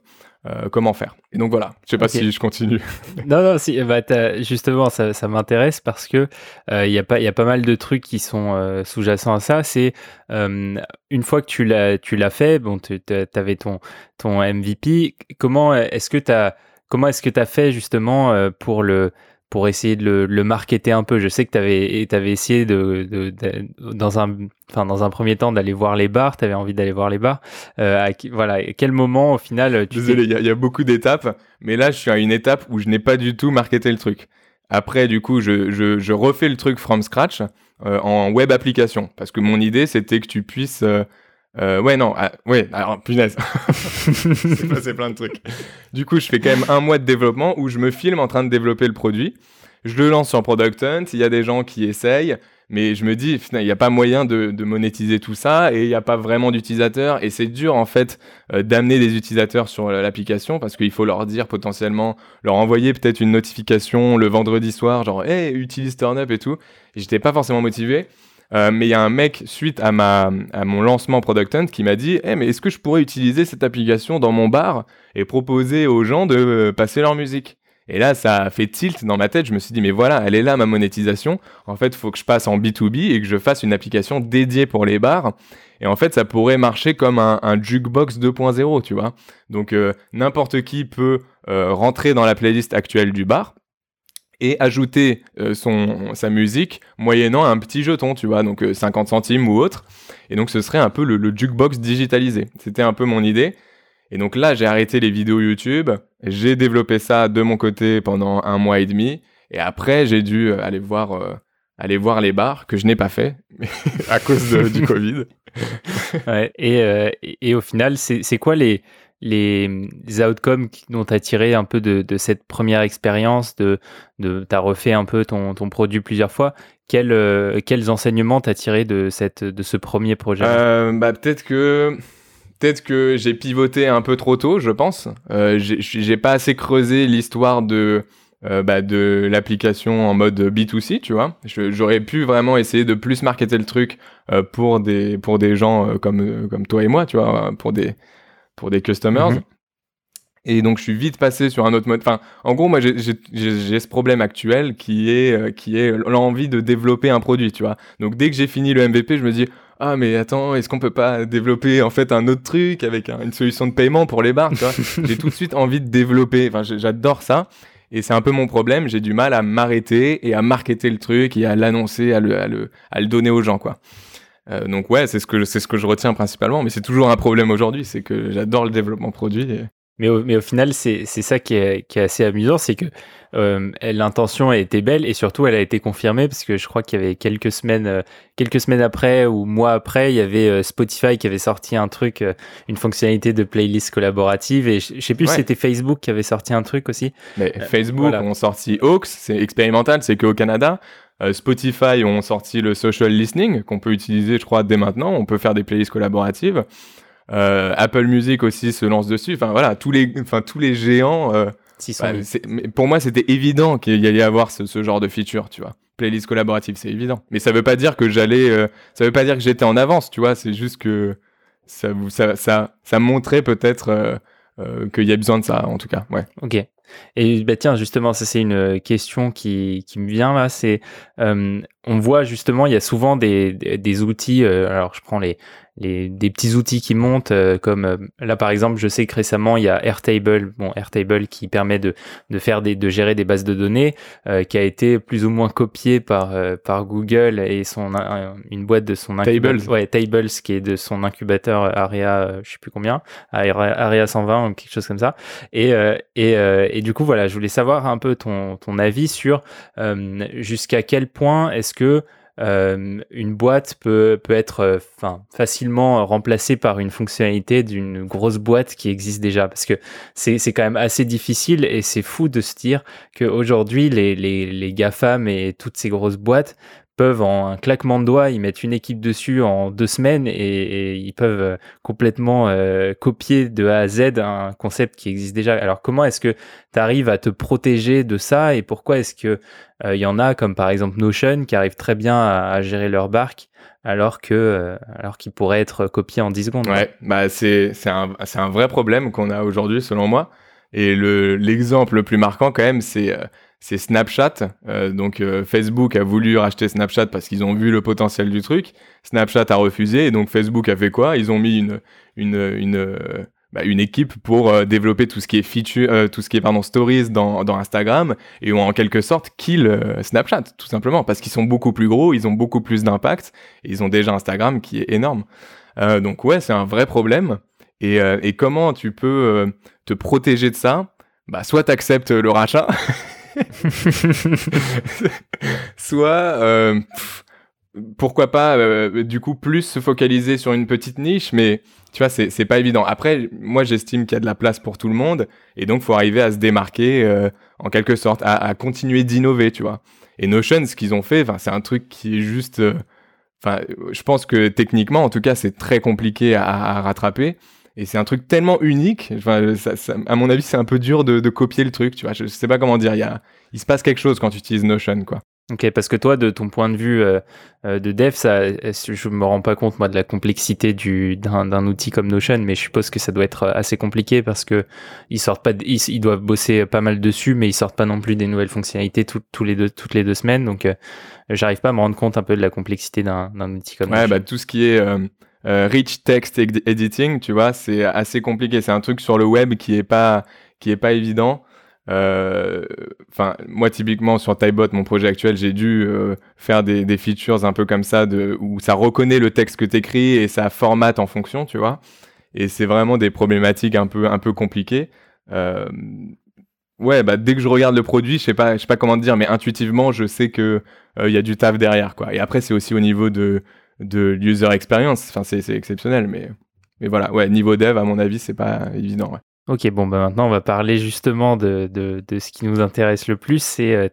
euh, comment faire. Et donc voilà, je sais pas si je continue. non, non, si, bah, justement, ça, ça m'intéresse parce que il euh, y, a pas, y a pas mal de trucs qui sont euh, sous-jacents à ça. C'est une fois que tu l'as, tu l'as fait, bon, tu avais ton, ton MVP, comment est-ce que tu as. Comment est-ce que tu as fait justement pour le, pour essayer de le, marketer un peu. Je sais que tu avais, essayé de, de, dans, un, enfin, dans un premier temps d'aller voir les bars, tu avais envie d'aller voir les bars. Euh, à, voilà, quel moment au final tu Désolé, il y, a beaucoup d'étapes, mais là je suis à une étape où je n'ai pas du tout marketé le truc. Après, du coup, je, je, je refais le truc from scratch euh, en web application parce que mon idée c'était que tu puisses euh, euh, ouais, non, ah, ouais, alors punaise. c'est passé plein de trucs. Du coup, je fais quand même un mois de développement où je me filme en train de développer le produit. Je le lance sur Product Hunt, il y a des gens qui essayent, mais je me dis, il n'y a pas moyen de, monétiser tout ça et il n'y a pas vraiment d'utilisateurs. Et c'est dur, en fait, euh, d'amener des utilisateurs sur l'application parce qu'il faut leur dire potentiellement, leur envoyer peut-être une notification le vendredi soir, genre, hey, utilise Turnup et tout. Et j'étais pas forcément motivé. Euh, mais il y a un mec, suite à, ma, à mon lancement Product Hunt, qui m'a dit hey, mais est-ce que je pourrais utiliser cette application dans mon bar et proposer aux gens de euh, passer leur musique? Et là, ça fait tilt dans ma tête. Je me suis dit, mais voilà, elle est là ma monétisation. En fait, il faut que je passe en B2B et que je fasse une application dédiée pour les bars. Et en fait, ça pourrait marcher comme un, un jukebox 2.0, tu vois. Donc, euh, n'importe qui peut rentrer dans la playlist actuelle du bar et ajouter euh, son, sa musique moyennant un petit jeton, tu vois, donc 50 euh, centimes ou autre. Et donc ce serait un peu le, jukebox digitalisé. C'était un peu mon idée. Et donc là, j'ai arrêté les vidéos YouTube, j'ai développé ça de mon côté pendant un mois et demi, et après j'ai dû euh, aller voir, aller voir les bars, que je n'ai pas fait à cause du Covid. ouais, et, et, au final, c'est quoi les, les, outcomes dont tu as tiré un peu de, cette première expérience, de, de tu as refait un peu ton, ton produit plusieurs fois. Quels, euh, quels enseignements tu as tiré de, cette, de ce premier projet? Euh, bah, Peut-être que, peut que j'ai pivoté un peu trop tôt, je pense. Euh, j'ai pas assez creusé l'histoire de, euh, bah, de l'application en mode B2C, tu vois. J'aurais pu vraiment essayer de plus marketer le truc pour, des, pour des gens comme, comme toi et moi, tu vois, pour des pour des customers. Mhm. Et donc, je suis vite passé sur un autre mode. Enfin, en gros, moi, j'ai ce problème actuel qui est, euh, qui est l'envie de développer un produit, tu vois. Donc, dès que j'ai fini le MVP, je me dis, ah, mais attends, est-ce qu'on peut pas développer, en fait, un autre truc avec une solution de paiement pour les bars, tu vois? J'ai tout de suite envie de développer. Enfin, j'adore ça. Et c'est un peu mon problème. J'ai du mal à m'arrêter et à marketer le truc et à l'annoncer, à le, à, le, à le donner aux gens, quoi. Euh, donc ouais, c'est ce que c'est ce que je retiens principalement, mais c'est toujours un problème aujourd'hui, c'est que j'adore le développement produit. Mais, au, mais au final, c'est ça qui est, qui est assez amusant, c'est que euh, l'intention a été belle et surtout elle a été confirmée parce que je crois qu'il y avait quelques semaines, euh, quelques semaines après ou mois après, il y avait Spotify qui avait sorti un truc, une fonctionnalité de playlist collaborative et je, sais plus si c'était Facebook qui avait sorti un truc aussi. Mais Facebook ont sorti Aux, c'est expérimental, c'est qu'au Canada. Euh, Spotify ont sorti le social listening qu'on peut utiliser, je crois, dès maintenant. On peut faire des playlists collaboratives. Euh, Apple Music aussi se lance dessus. Enfin voilà, tous les, enfin tous les géants. Euh, bah, pour moi, c'était évident qu'il y allait avoir ce, ce, genre de feature, tu vois. Playlist collaborative, c'est évident. Mais ça veut pas dire que j'allais, euh, ça veut pas dire que j'étais en avance, tu vois. C'est juste que ça, ça, ça, ça montrait peut-être qu'il y a besoin de ça, en tout cas. Ouais. Ok. Et bah, tiens, justement, ça c'est une question qui, qui me vient là. C'est, on voit justement, il y a souvent des, des, outils. alors, je prends les, les, des petits outils qui montent, euh, comme euh, là par exemple, je sais que récemment il y a Airtable, bon Airtable qui permet de, de faire des, de gérer des bases de données, euh, qui a été plus ou moins copié par par Google et son une boîte de son incubateur, ouais Tables qui est de son incubateur Aria, je sais plus combien, Aria 120 ou quelque chose comme ça. Et et, et du coup voilà, je voulais savoir un peu ton ton avis sur jusqu'à quel point est-ce euh, une boîte peut, être euh, facilement remplacée par une fonctionnalité d'une grosse boîte qui existe déjà. Parce que c'est quand même assez difficile et c'est fou de se dire qu'aujourd'hui, les, les, les GAFAM et toutes ces grosses boîtes peuvent en un claquement de doigts, ils mettent une équipe dessus en deux semaines et, ils peuvent euh, complètement euh, copier de A à Z un concept qui existe déjà. Alors comment est-ce que tu arrives à te protéger de ça et pourquoi est-ce que il euh, y en a comme par exemple Notion qui arrivent très bien à, gérer leur barque alors que alors qu'ils pourraient être copiés en 10 secondes? Ouais, bah c'est c'est un un vrai problème qu'on a aujourd'hui selon moi et le l'exemple le plus marquant quand même c'est c'est Snapchat. Euh, donc euh, Facebook a voulu racheter Snapchat parce qu'ils ont vu le potentiel du truc. Snapchat a refusé et donc Facebook a fait quoi? Ils ont mis une une une euh, bah, équipe pour développer tout ce qui est feature, tout ce qui est pardon stories dans, Instagram et ont en quelque sorte kill Snapchat tout simplement parce qu'ils sont beaucoup plus gros, ils ont beaucoup plus d'impact et ils ont déjà Instagram qui est énorme. donc ouais, c'est un vrai problème. Et, comment tu peux te protéger de ça? Bah soit t'acceptes le rachat. Soit, euh, pourquoi pas, euh, du coup, plus se focaliser sur une petite niche, mais tu vois, c'est pas évident. Après, moi, j'estime qu'il y a de la place pour tout le monde, et donc, faut arriver à se démarquer, euh, en quelque sorte, à, continuer d'innover, tu vois. Et Notion, ce qu'ils ont fait, c'est un truc qui est juste... Enfin, je pense que techniquement, en tout cas, c'est très compliqué à rattraper. Et c'est un truc tellement unique. Enfin, ça, à mon avis, c'est un peu dur de, de, copier le truc. Tu vois, je, sais pas comment dire. Il, y a, il se passe quelque chose quand tu utilises Notion, quoi. Ok, parce que toi, de ton point de vue euh, euh de dev, ça, je me rends pas compte moi de la complexité du d'un outil comme Notion, mais je suppose que ça doit être assez compliqué parce que ils sortent pas, ils, doivent bosser pas mal dessus, mais ils sortent pas non plus des nouvelles fonctionnalités tous les deux, toutes les deux semaines. Donc, euh, j'arrive pas à me rendre compte un peu de la complexité d'un outil comme ouais, Notion. Bah, tout ce qui est euh, euh, rich text editing, tu vois, c'est assez compliqué. C'est un truc sur le web qui est pas qui est pas évident. Euh, enfin, moi typiquement sur Typebot, mon projet actuel, j'ai dû euh, faire des, features un peu comme ça, de, où ça reconnaît le texte que t'écris et ça formate en fonction, tu vois. Et c'est vraiment des problématiques un peu un peu compliquées. Ouais, bah dès que je regarde le produit, je sais pas, je sais pas comment te dire, mais intuitivement, je sais que il y a du taf derrière, quoi. Et après, c'est aussi au niveau de de l'user experience. Enfin, c'est exceptionnel, mais, mais voilà, ouais, niveau dev, à mon avis, c'est pas évident. Ouais. Ok, bon, bah maintenant on va parler justement de, de, de ce qui nous intéresse le plus, c'est euh,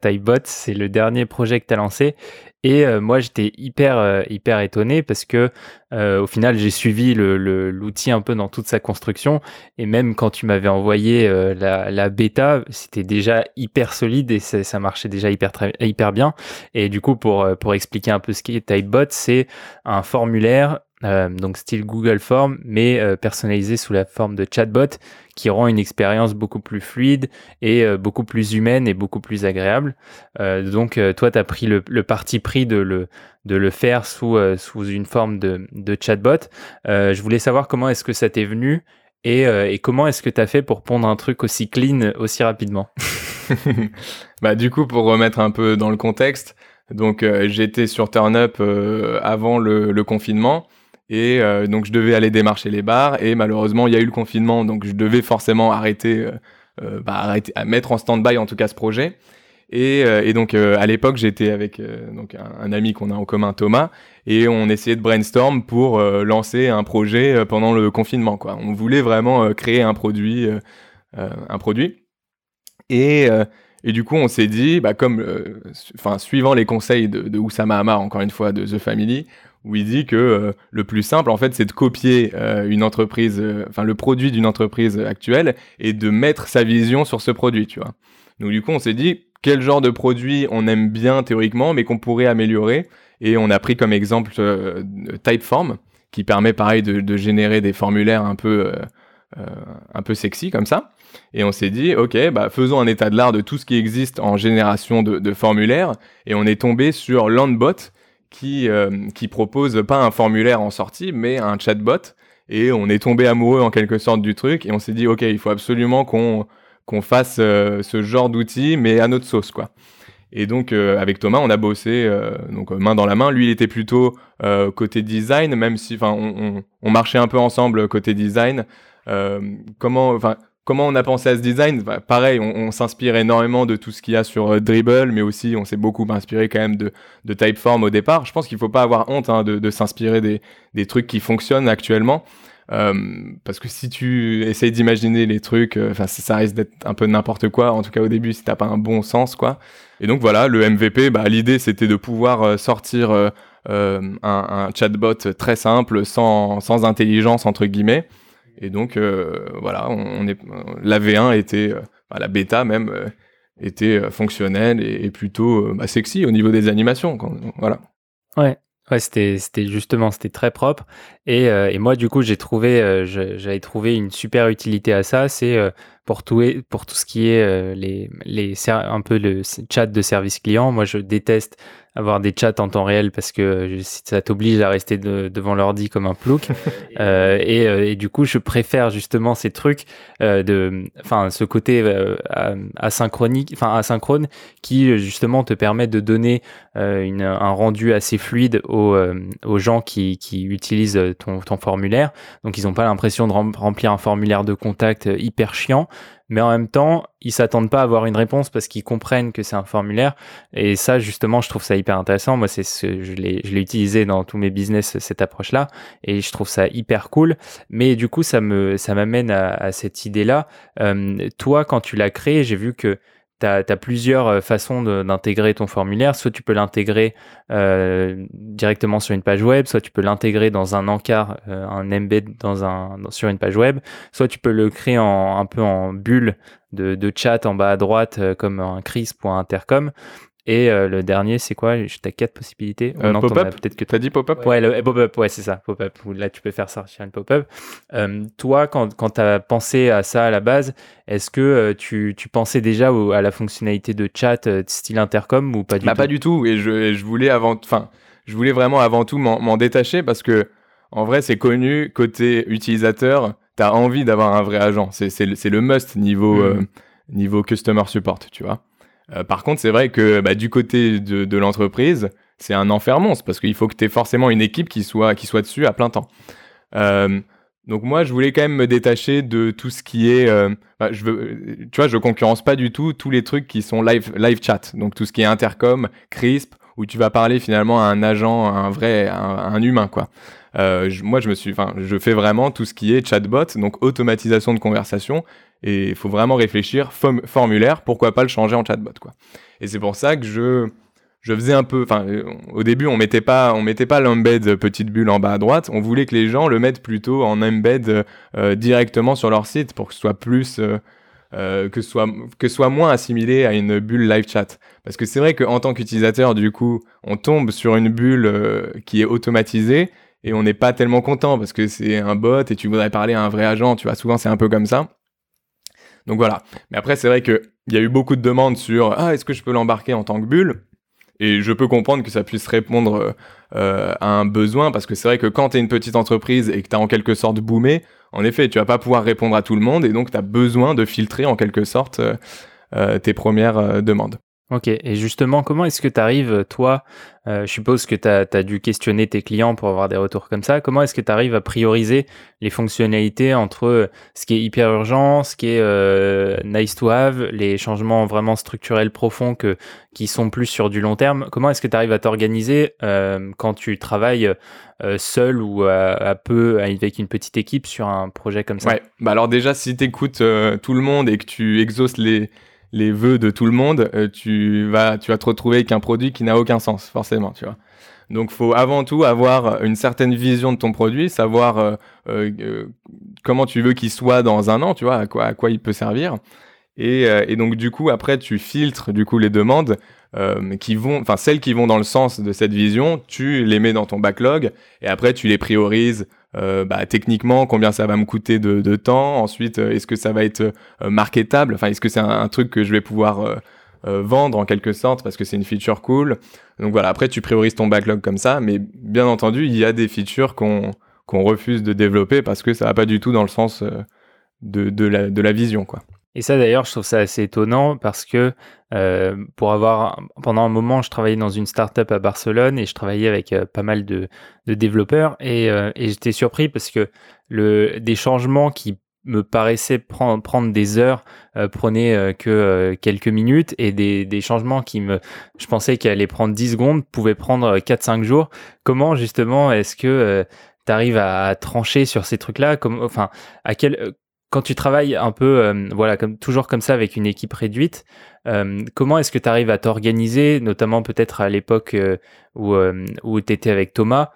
c'est le dernier projet que tu as lancé. Et euh, moi j'étais hyper, euh, hyper étonné parce que euh, au final j'ai suivi l'outil un peu dans toute sa construction. Et même quand tu m'avais envoyé la, la, bêta, c'était déjà hyper solide et ça, ça marchait déjà hyper, très, hyper bien. Et du coup, pour, pour expliquer un peu ce qu'est Typebot, c'est un formulaire euh, donc style Google Form, mais euh, personnalisé sous la forme de chatbot, qui rend une expérience beaucoup plus fluide et euh, beaucoup plus humaine et beaucoup plus agréable. donc toi, tu as pris le, parti pris de le, de le faire sous, sous une forme de, de chatbot. je voulais savoir comment est-ce que ça t'est venu et, et comment est-ce que tu as fait pour pondre un truc aussi clean aussi rapidement? Bah, Du coup, pour remettre un peu dans le contexte, donc j'étais sur TurnUp avant le, le confinement. Et euh, donc je devais aller démarcher les bars et malheureusement il y a eu le confinement donc je devais forcément arrêter, euh, euh bah, mettre en stand-by en tout cas ce projet. Et, donc à l'époque j'étais avec donc un, ami qu'on a en commun Thomas et on essayait de brainstorm pour lancer un projet pendant le confinement quoi. On voulait vraiment créer un produit, un produit. Et du coup, on s'est dit, bah, comme, suivant les conseils de, de Oussama Hamar, encore une fois, de The Family, où il dit que euh, le plus simple, en fait, c'est de copier euh, une entreprise, euh, enfin le produit d'une entreprise actuelle et de mettre sa vision sur ce produit, tu vois. Donc du coup, on s'est dit quel genre de produit on aime bien théoriquement, mais qu'on pourrait améliorer? Et on a pris comme exemple Typeform, qui permet pareil de, de, générer des formulaires un peu, un peu sexy comme ça. Et on s'est dit, ok, bah, faisons un état de l'art de tout ce qui existe en génération de, formulaires. Et on est tombé sur Landbot, qui, euh, qui propose pas un formulaire en sortie, mais un chatbot. Et on est tombé amoureux en quelque sorte du truc. Et on s'est dit, ok, il faut absolument qu'on qu'on fasse euh, ce genre d'outil, mais à notre sauce, quoi. Et donc euh, avec Thomas, on a bossé donc main dans la main. Lui, il était plutôt côté design, même si, on, on, marchait un peu ensemble côté design. comment, comment on a pensé à ce design bah, Pareil, on, s'inspire énormément de tout ce qu'il y a sur Dribble, mais aussi on s'est beaucoup inspiré quand même de, Typeform au départ. Je pense qu'il faut pas avoir honte hein, de, s'inspirer des, trucs qui fonctionnent actuellement. Euh, parce que si tu essayes d'imaginer les trucs, euh, ça risque d'être un peu n'importe quoi, en tout cas au début si t'as pas un bon sens quoi. Et donc voilà, le MVP, bah, l'idée c'était de pouvoir euh, sortir un, chatbot très simple, sans intelligence entre guillemets. Et donc voilà, on, est la V1 était, la bêta même était fonctionnelle et, plutôt bah, sexy au niveau des animations. Voilà. Ouais, Ouais, c'était, c'était justement, c'était très propre. Et, euh, et moi, du coup, j'ai trouvé, euh, j'avais trouvé une super utilité à ça. C'est euh, pour tout, pour tout ce qui est les, les, un peu le chat de service client. Moi, je déteste avoir des chats en temps réel parce que ça t'oblige à rester devant l'ordi comme un plouc. euh, et, euh, et, du coup, je préfère justement ces trucs euh, de, enfin, ce côté euh, asynchronique, enfin asynchrone, qui justement te permet de donner une, un rendu assez fluide aux, aux gens qui, qui utilisent ton, ton formulaire. Donc, ils n'ont pas l'impression de remplir un formulaire de contact hyper chiant mais en même temps, ils s'attendent pas à avoir une réponse parce qu'ils comprennent que c'est un formulaire. Et ça, justement, je trouve ça hyper intéressant. Moi, c'est ce, je l'ai, je l'ai utilisé dans tous mes business, cette approche-là, et je trouve ça hyper cool. Mais du coup, ça me, ça m'amène à, cette idée-là. Euh, toi, quand tu l'as créé, j'ai vu que tu as, plusieurs euh, façons d'intégrer ton formulaire. Soit tu peux l'intégrer euh, directement sur une page web, soit tu peux l'intégrer dans un encart, euh, un embed sur une page web, soit tu peux le créer en, un peu en bulle de, chat en bas à droite comme un crisp intercom. Et euh, le dernier, c'est quoi? T'as quatre possibilités. Euh, pop-up? Peut-être que t'as dit pop-up? Ouais, le pop-up, ouais, c'est ça, pop-up. Là, tu peux faire sortir une pop-up. Euh, toi, quand, quand tu as pensé à ça à la base, est-ce que euh, tu, tu, pensais déjà à la fonctionnalité de chat style intercom ou pas du bah, tout? Pas du tout. Et je, je voulais avant, enfin, je voulais vraiment avant tout m'en détacher parce que, en vrai, c'est connu côté utilisateur. T'as envie d'avoir un vrai agent. C'est le must niveau, hmm. niveau customer support, tu vois. Euh, par contre, c'est vrai que bah, du côté de, l'entreprise, c'est un enfer parce qu'il faut que tu aies forcément une équipe qui soit, qui soit dessus à plein temps. Euh, donc moi, je voulais quand même me détacher de tout ce qui est, euh, bah, tu vois, je concurrence pas du tout tous les trucs qui sont live, live chat, donc tout ce qui est intercom, crisp, où tu vas parler finalement à un agent, un vrai, un, humain quoi. Moi, je me suis, je fais vraiment tout ce qui est chatbot, donc automatisation de conversation, et il faut vraiment réfléchir formulaire, pourquoi pas le changer en chatbot quoi. Et c'est pour ça que je je faisais un peu enfin au début on mettait pas on mettait pas l'embed petite bulle en bas à droite, on voulait que les gens le mettent plutôt en embed euh, directement sur leur site pour que ce soit plus euh, euh, que soit que soit moins assimilé à une bulle live chat. Parce que c'est vrai qu'en tant qu'utilisateur du coup on tombe sur une bulle qui est automatisée et on n'est pas tellement content parce que c'est un bot et tu voudrais parler à un vrai agent tu vois. Souvent c'est un peu comme ça donc voilà. Mais après, c'est vrai qu'il y a eu beaucoup de demandes sur Ah, est-ce que je peux l'embarquer en tant que bulle? Et je peux comprendre que ça puisse répondre euh, à un besoin, parce que c'est vrai que quand tu une petite entreprise et que tu en quelque sorte boomé, en effet, tu vas pas pouvoir répondre à tout le monde, et donc tu as besoin de filtrer en quelque sorte euh, euh, tes premières demandes. Ok, et justement, comment est-ce que tu arrives, toi, euh, je suppose que tu as, dû questionner tes clients pour avoir des retours comme ça, comment est-ce que tu arrives à prioriser les fonctionnalités entre ce qui est hyper urgent, ce qui est euh, nice to have, les changements vraiment structurels profonds que, qui sont plus sur du long terme? Comment est-ce que tu arrives à t'organiser euh, quand tu travailles seul ou à, peu avec une petite équipe sur un projet comme ça? Ouais, bah alors déjà, si tu écoutes tout le monde et que tu exauces les les vœux de tout le monde, euh, tu vas, tu vas te retrouver avec un produit qui n'a aucun sens, forcément, tu vois. Donc, faut avant tout avoir une certaine vision de ton produit, savoir euh, euh, comment tu veux qu'il soit dans un an, tu vois, à quoi, à quoi il peut servir. Et, et donc, du coup, après, tu filtres du coup les demandes qui vont, enfin celles qui vont dans le sens de cette vision, tu les mets dans ton backlog et après tu les priorises bah, techniquement combien ça va me coûter de, temps? Ensuite, est-ce que ça va être marketable? Enfin, est-ce que c'est un, truc que je vais pouvoir vendre en quelque sorte parce que c'est une feature cool? Donc voilà, après tu priorises ton backlog comme ça, mais bien entendu, il y a des features qu'on refuse de développer parce que ça va pas du tout dans le sens de, de, la, de la vision quoi. Et ça d'ailleurs, je trouve ça assez étonnant parce que euh, pour avoir pendant un moment, je travaillais dans une startup à Barcelone et je travaillais avec euh, pas mal de, développeurs et, euh, et j'étais surpris parce que le, des changements qui me paraissaient prendre, prendre des heures prenaient que quelques minutes et des, des, changements qui me, je pensais qu'ils allaient prendre 10 secondes pouvaient prendre 4-5 jours. Comment justement est-ce que tu arrives à, trancher sur ces trucs-là? Comme, Enfin, à quel quand tu travailles un peu, euh, voilà, comme toujours comme ça avec une équipe réduite, euh, comment est-ce que tu arrives à t'organiser, notamment peut-être à l'époque euh, où, où tu étais avec Thomas,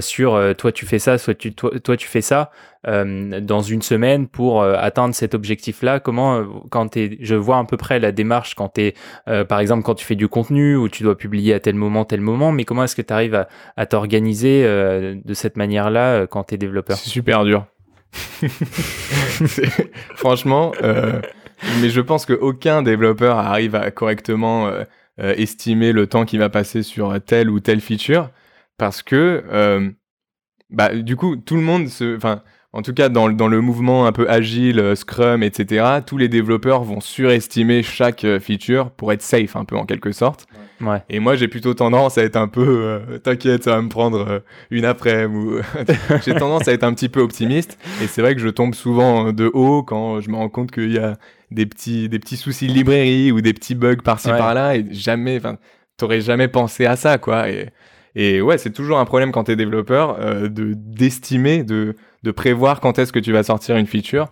sur toi tu fais ça, soit tu, toi, tu fais ça, dans une semaine pour atteindre cet objectif-là? Comment, quand es, je vois à peu près la démarche quand tu es, par exemple, quand tu fais du contenu ou tu dois publier à tel moment, tel moment, mais comment est-ce que tu arrives à, à t'organiser de cette manière-là quand tu es développeur? C'est super dur. Franchement, euh, mais je pense qu'aucun développeur arrive à correctement euh, euh, estimer le temps qu'il va passer sur telle ou telle feature parce que, bah, du coup, tout le monde se. Enfin, en tout cas, dans, dans, le mouvement un peu agile, Scrum, etc., tous les développeurs vont surestimer chaque feature pour être safe, un peu en quelque sorte. Et moi, j'ai plutôt tendance à être un peu, euh, t'inquiète, ça va me prendre euh, une après. Ou... j'ai tendance à être un petit peu optimiste. Et c'est vrai que je tombe souvent de haut quand je me rends compte qu'il y a des petits, des petits soucis de librairie ou des petits bugs par-ci par-là. Et jamais, enfin, t'aurais jamais pensé à ça, quoi. Et, et ouais, c'est toujours un problème quand t'es développeur euh, de d'estimer, de, de prévoir quand est-ce que tu vas sortir une feature.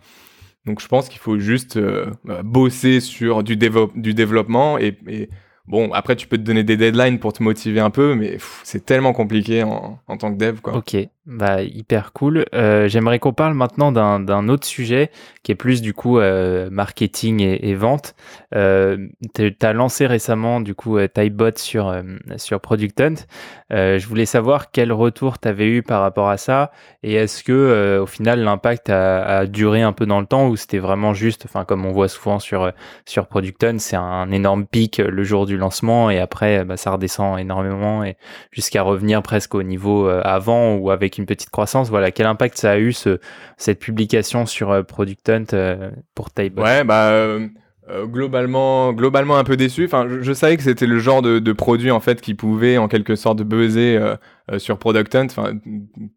Donc je pense qu'il faut juste bah, bosser sur du, du développement et Bon, après, tu peux te donner des deadlines pour te motiver un peu, mais c'est tellement compliqué en, en, tant que dev, quoi. Ok, bah, hyper cool. Euh, j'aimerais qu'on parle maintenant d'un autre sujet qui est plus du coup euh, marketing et, vente. Euh, tu as lancé récemment du coup Typebot sur, sur Product Hunt. je voulais savoir quel retour tu avais eu par rapport à ça et est-ce que au final l'impact a, duré un peu dans le temps ou c'était vraiment juste, enfin comme on voit souvent sur, sur Product Hunt, c'est un énorme pic le jour du lancement et après bah, ça redescend énormément et jusqu'à revenir presque au niveau avant ou avec une petite croissance. Voilà, quel impact ça a eu ce, cette publication sur euh, Product Hunt euh, pour Typebot Ouais, bah euh, globalement, globalement un peu déçu. Enfin, je, savais que c'était le genre de, produit en fait qui pouvait en quelque sorte buzzer sur Product Hunt. Enfin,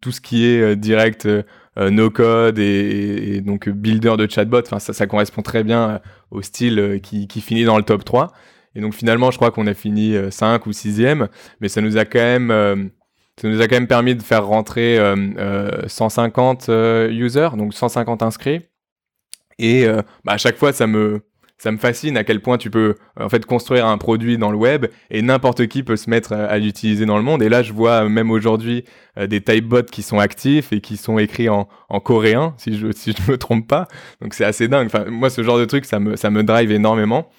tout ce qui est direct. no code et, donc builder de chatbot, enfin ça, ça correspond très bien au style qui, qui finit dans le top 3. Et donc finalement, je crois qu'on a fini 5 ou 6e, mais ça nous a quand même ça nous a quand même permis de faire rentrer 150 euh, euh, euh, users, donc 150 inscrits. Et bah, à chaque fois, ça me, ça me fascine à quel point tu peux en fait construire un produit dans le web et n'importe qui peut se mettre à, l'utiliser dans le monde. Et là, je vois même aujourd'hui des typebots qui sont actifs et qui sont écrits en, en coréen, si je si je me trompe pas. Donc c'est assez dingue. Enfin, moi, ce genre de truc, ça me ça me drive énormément.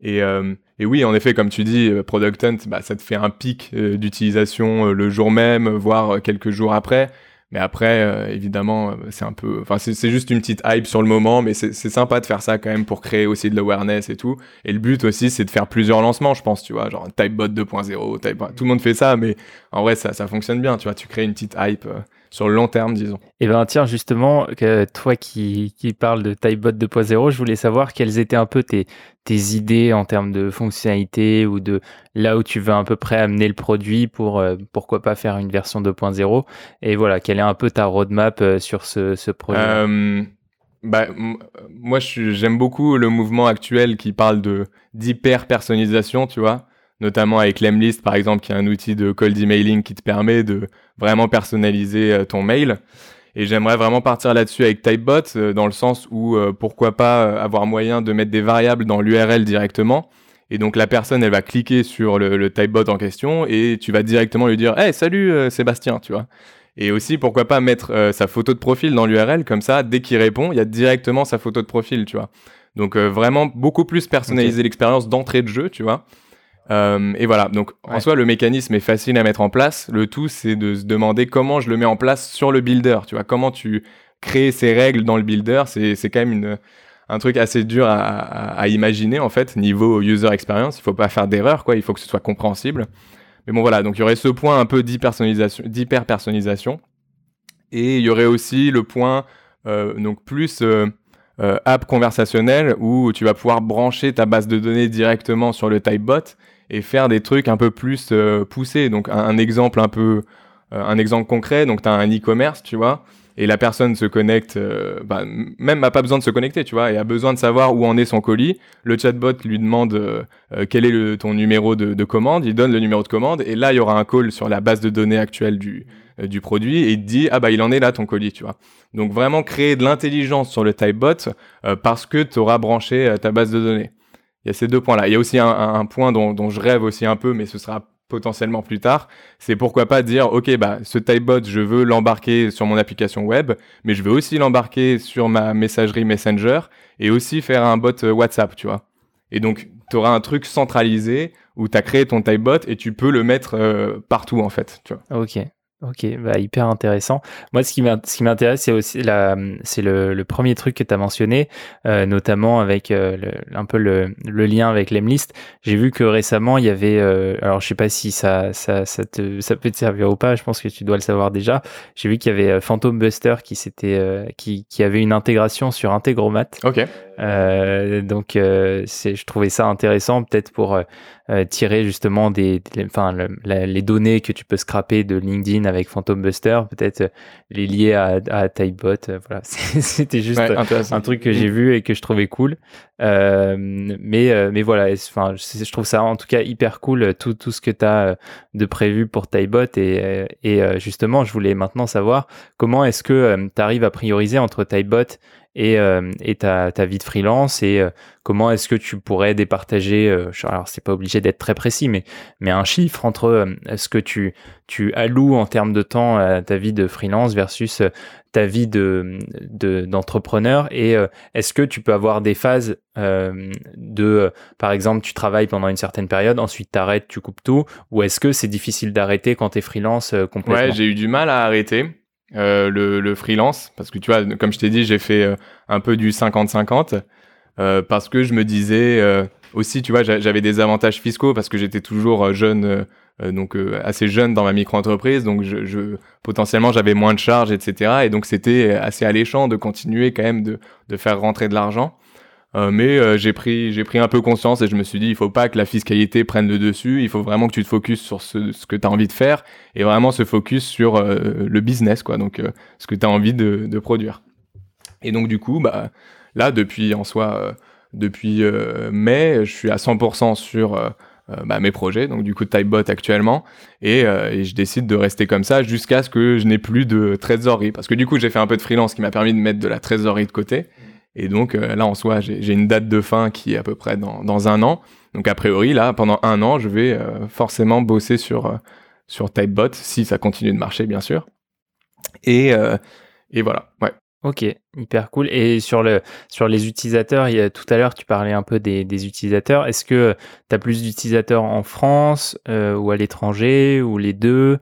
Et, euh, et, oui, en effet, comme tu dis, euh, Product Hunt, bah, ça te fait un pic euh, d'utilisation le jour même, voire quelques jours après. Mais après, évidemment, c'est un peu, enfin, c'est juste une petite hype sur le moment, mais c'est sympa de faire ça quand même pour créer aussi de l'awareness et tout. Et le but aussi, c'est de faire plusieurs lancements, je pense, tu vois, genre Typebot 2.0, type... tout le monde fait ça, mais en vrai, ça fonctionne bien, tu vois, tu crées une petite hype sur le long terme, disons. Et eh bien, tiens, justement, que toi qui, qui parles de Typebot 2.0, je voulais savoir quelles étaient un peu tes, tes idées en termes de fonctionnalité ou de là où tu veux à peu près amener le produit pour euh, pourquoi pas faire une version 2.0. Et voilà, quelle est un peu ta roadmap euh, sur ce, ce projet? Euh, bah, Moi, j'aime beaucoup le mouvement actuel qui parle de d'hyper personnalisation, tu vois notamment avec Lemlist par exemple, qui est un outil de cold emailing qui te permet de vraiment personnaliser euh, ton mail. Et j'aimerais vraiment partir là-dessus avec Typebot, euh, dans le sens où euh, pourquoi pas avoir moyen de mettre des variables dans l'URL directement. Et donc la personne, elle va cliquer sur le, Typebot en question et tu vas directement lui dire Hey, salut Sébastien, tu vois. Et aussi, pourquoi pas mettre sa photo de profil dans l'URL, comme ça, dès qu'il répond, il y a directement sa photo de profil, tu vois. Donc vraiment beaucoup plus personnaliser l'expérience d'entrée de jeu, tu vois. Euh, et voilà, donc en soi, le mécanisme est facile à mettre en place. Le tout, c'est de se demander comment je le mets en place sur le builder. Tu vois, comment tu crées ces règles dans le builder. C'est quand même une, un truc assez dur à, à, imaginer, en fait, niveau user experience. Il faut pas faire d'erreur, quoi. Il faut que ce soit compréhensible. Mais bon, voilà, donc il y aurait ce point un peu d'hyper-personnalisation. Et il y aurait aussi le point, euh, donc plus euh, euh, app conversationnel, où tu vas pouvoir brancher ta base de données directement sur le Typebot et faire des trucs un peu plus euh, poussés. Donc un, exemple un peu, euh, un exemple concret, donc tu as un e-commerce, tu vois, et la personne se connecte, euh, bah, même n'a pas besoin de se connecter, tu vois, et a besoin de savoir où en est son colis. Le chatbot lui demande quel est le, ton numéro de, de, commande, il donne le numéro de commande, et là il y aura un call sur la base de données actuelle du, du produit, et il dit ah bah il en est là ton colis, tu vois. Donc vraiment créer de l'intelligence sur le typebot parce que tu auras branché ta base de données il y a ces deux points-là. Il y a aussi un, point dont, je rêve aussi un peu, mais ce sera potentiellement plus tard. C'est pourquoi pas dire, OK, bah, ce typebot, je veux l'embarquer sur mon application web, mais je veux aussi l'embarquer sur ma messagerie Messenger et aussi faire un bot euh, WhatsApp, tu vois. Et donc, tu auras un truc centralisé où tu as créé ton typebot et tu peux le mettre euh, partout, en fait. OK. Ok, bah hyper intéressant. Moi, ce qui m'intéresse, c'est aussi la, c'est le, le, premier truc que tu as mentionné, euh, notamment avec euh, un peu le, le, lien avec l'Emlist. J'ai vu que récemment, il y avait, euh, alors je sais pas si ça, ça, ça, te, ça peut te servir ou pas, je pense que tu dois le savoir déjà. J'ai vu qu'il y avait Phantom Buster qui, s'était, qui, qui avait une intégration sur Integromat. Ok. donc, c'est, je trouvais ça intéressant, peut-être pour euh, tirer justement des, enfin, les données que tu peux scraper de LinkedIn avec Phantom Buster, peut-être euh, les lier à, à Typebot. Euh, voilà, c'était juste un truc que j'ai vu et que je trouvais cool. Euh, mais, mais voilà, enfin, je, trouve ça en tout cas hyper cool tout, tout ce que tu as de prévu pour Typebot et, justement, je voulais maintenant savoir comment est-ce que tu arrives à prioriser entre Typebot et, euh, et ta, ta, vie de freelance et euh, comment est-ce que tu pourrais départager, euh, alors c'est pas obligé d'être très précis, mais, mais un chiffre entre ce que tu, tu alloues en termes de temps à ta vie de freelance versus ta vie de, d'entrepreneur et est-ce que tu peux avoir des phases de, par exemple, tu travailles pendant une certaine période, ensuite tu arrêtes, tu coupes tout, ou est-ce que c'est difficile d'arrêter quand tu es freelance complètement? Ouais, j'ai eu du mal à arrêter. Euh, le, le, freelance, parce que tu vois, comme je t'ai dit, j'ai fait euh, un peu du 50-50, euh, parce que je me disais aussi, tu vois, j'avais des avantages fiscaux parce que j'étais toujours jeune, donc assez jeune dans ma micro-entreprise, donc je, je potentiellement j'avais moins de charges, etc. Et donc c'était assez alléchant de continuer quand même de, de faire rentrer de l'argent. Euh, mais euh, j'ai pris j'ai pris un peu conscience et je me suis dit il faut pas que la fiscalité prenne le dessus, il faut vraiment que tu te focuses sur ce, que tu as envie de faire et vraiment se focus sur euh, le business quoi, donc ce que tu as envie de, de, produire. Et donc du coup bah là depuis en soi depuis mai, je suis à 100% sur bah, mes projets, donc du coup Typebot actuellement, et, et, je décide de rester comme ça jusqu'à ce que je n'ai plus de trésorerie, parce que du coup j'ai fait un peu de freelance qui m'a permis de mettre de la trésorerie de côté, et donc euh, là, en soi, j'ai une date de fin qui est à peu près dans, dans, un an. Donc a priori, là, pendant un an, je vais euh, forcément bosser sur, euh, sur Typebot, si ça continue de marcher, bien sûr. Et, et voilà, ouais. Ok, hyper cool. Et sur, le, sur les utilisateurs, il y a, tout à l'heure, tu parlais un peu des, des utilisateurs. Est-ce que tu as plus d'utilisateurs en France ou à l'étranger ou les deux?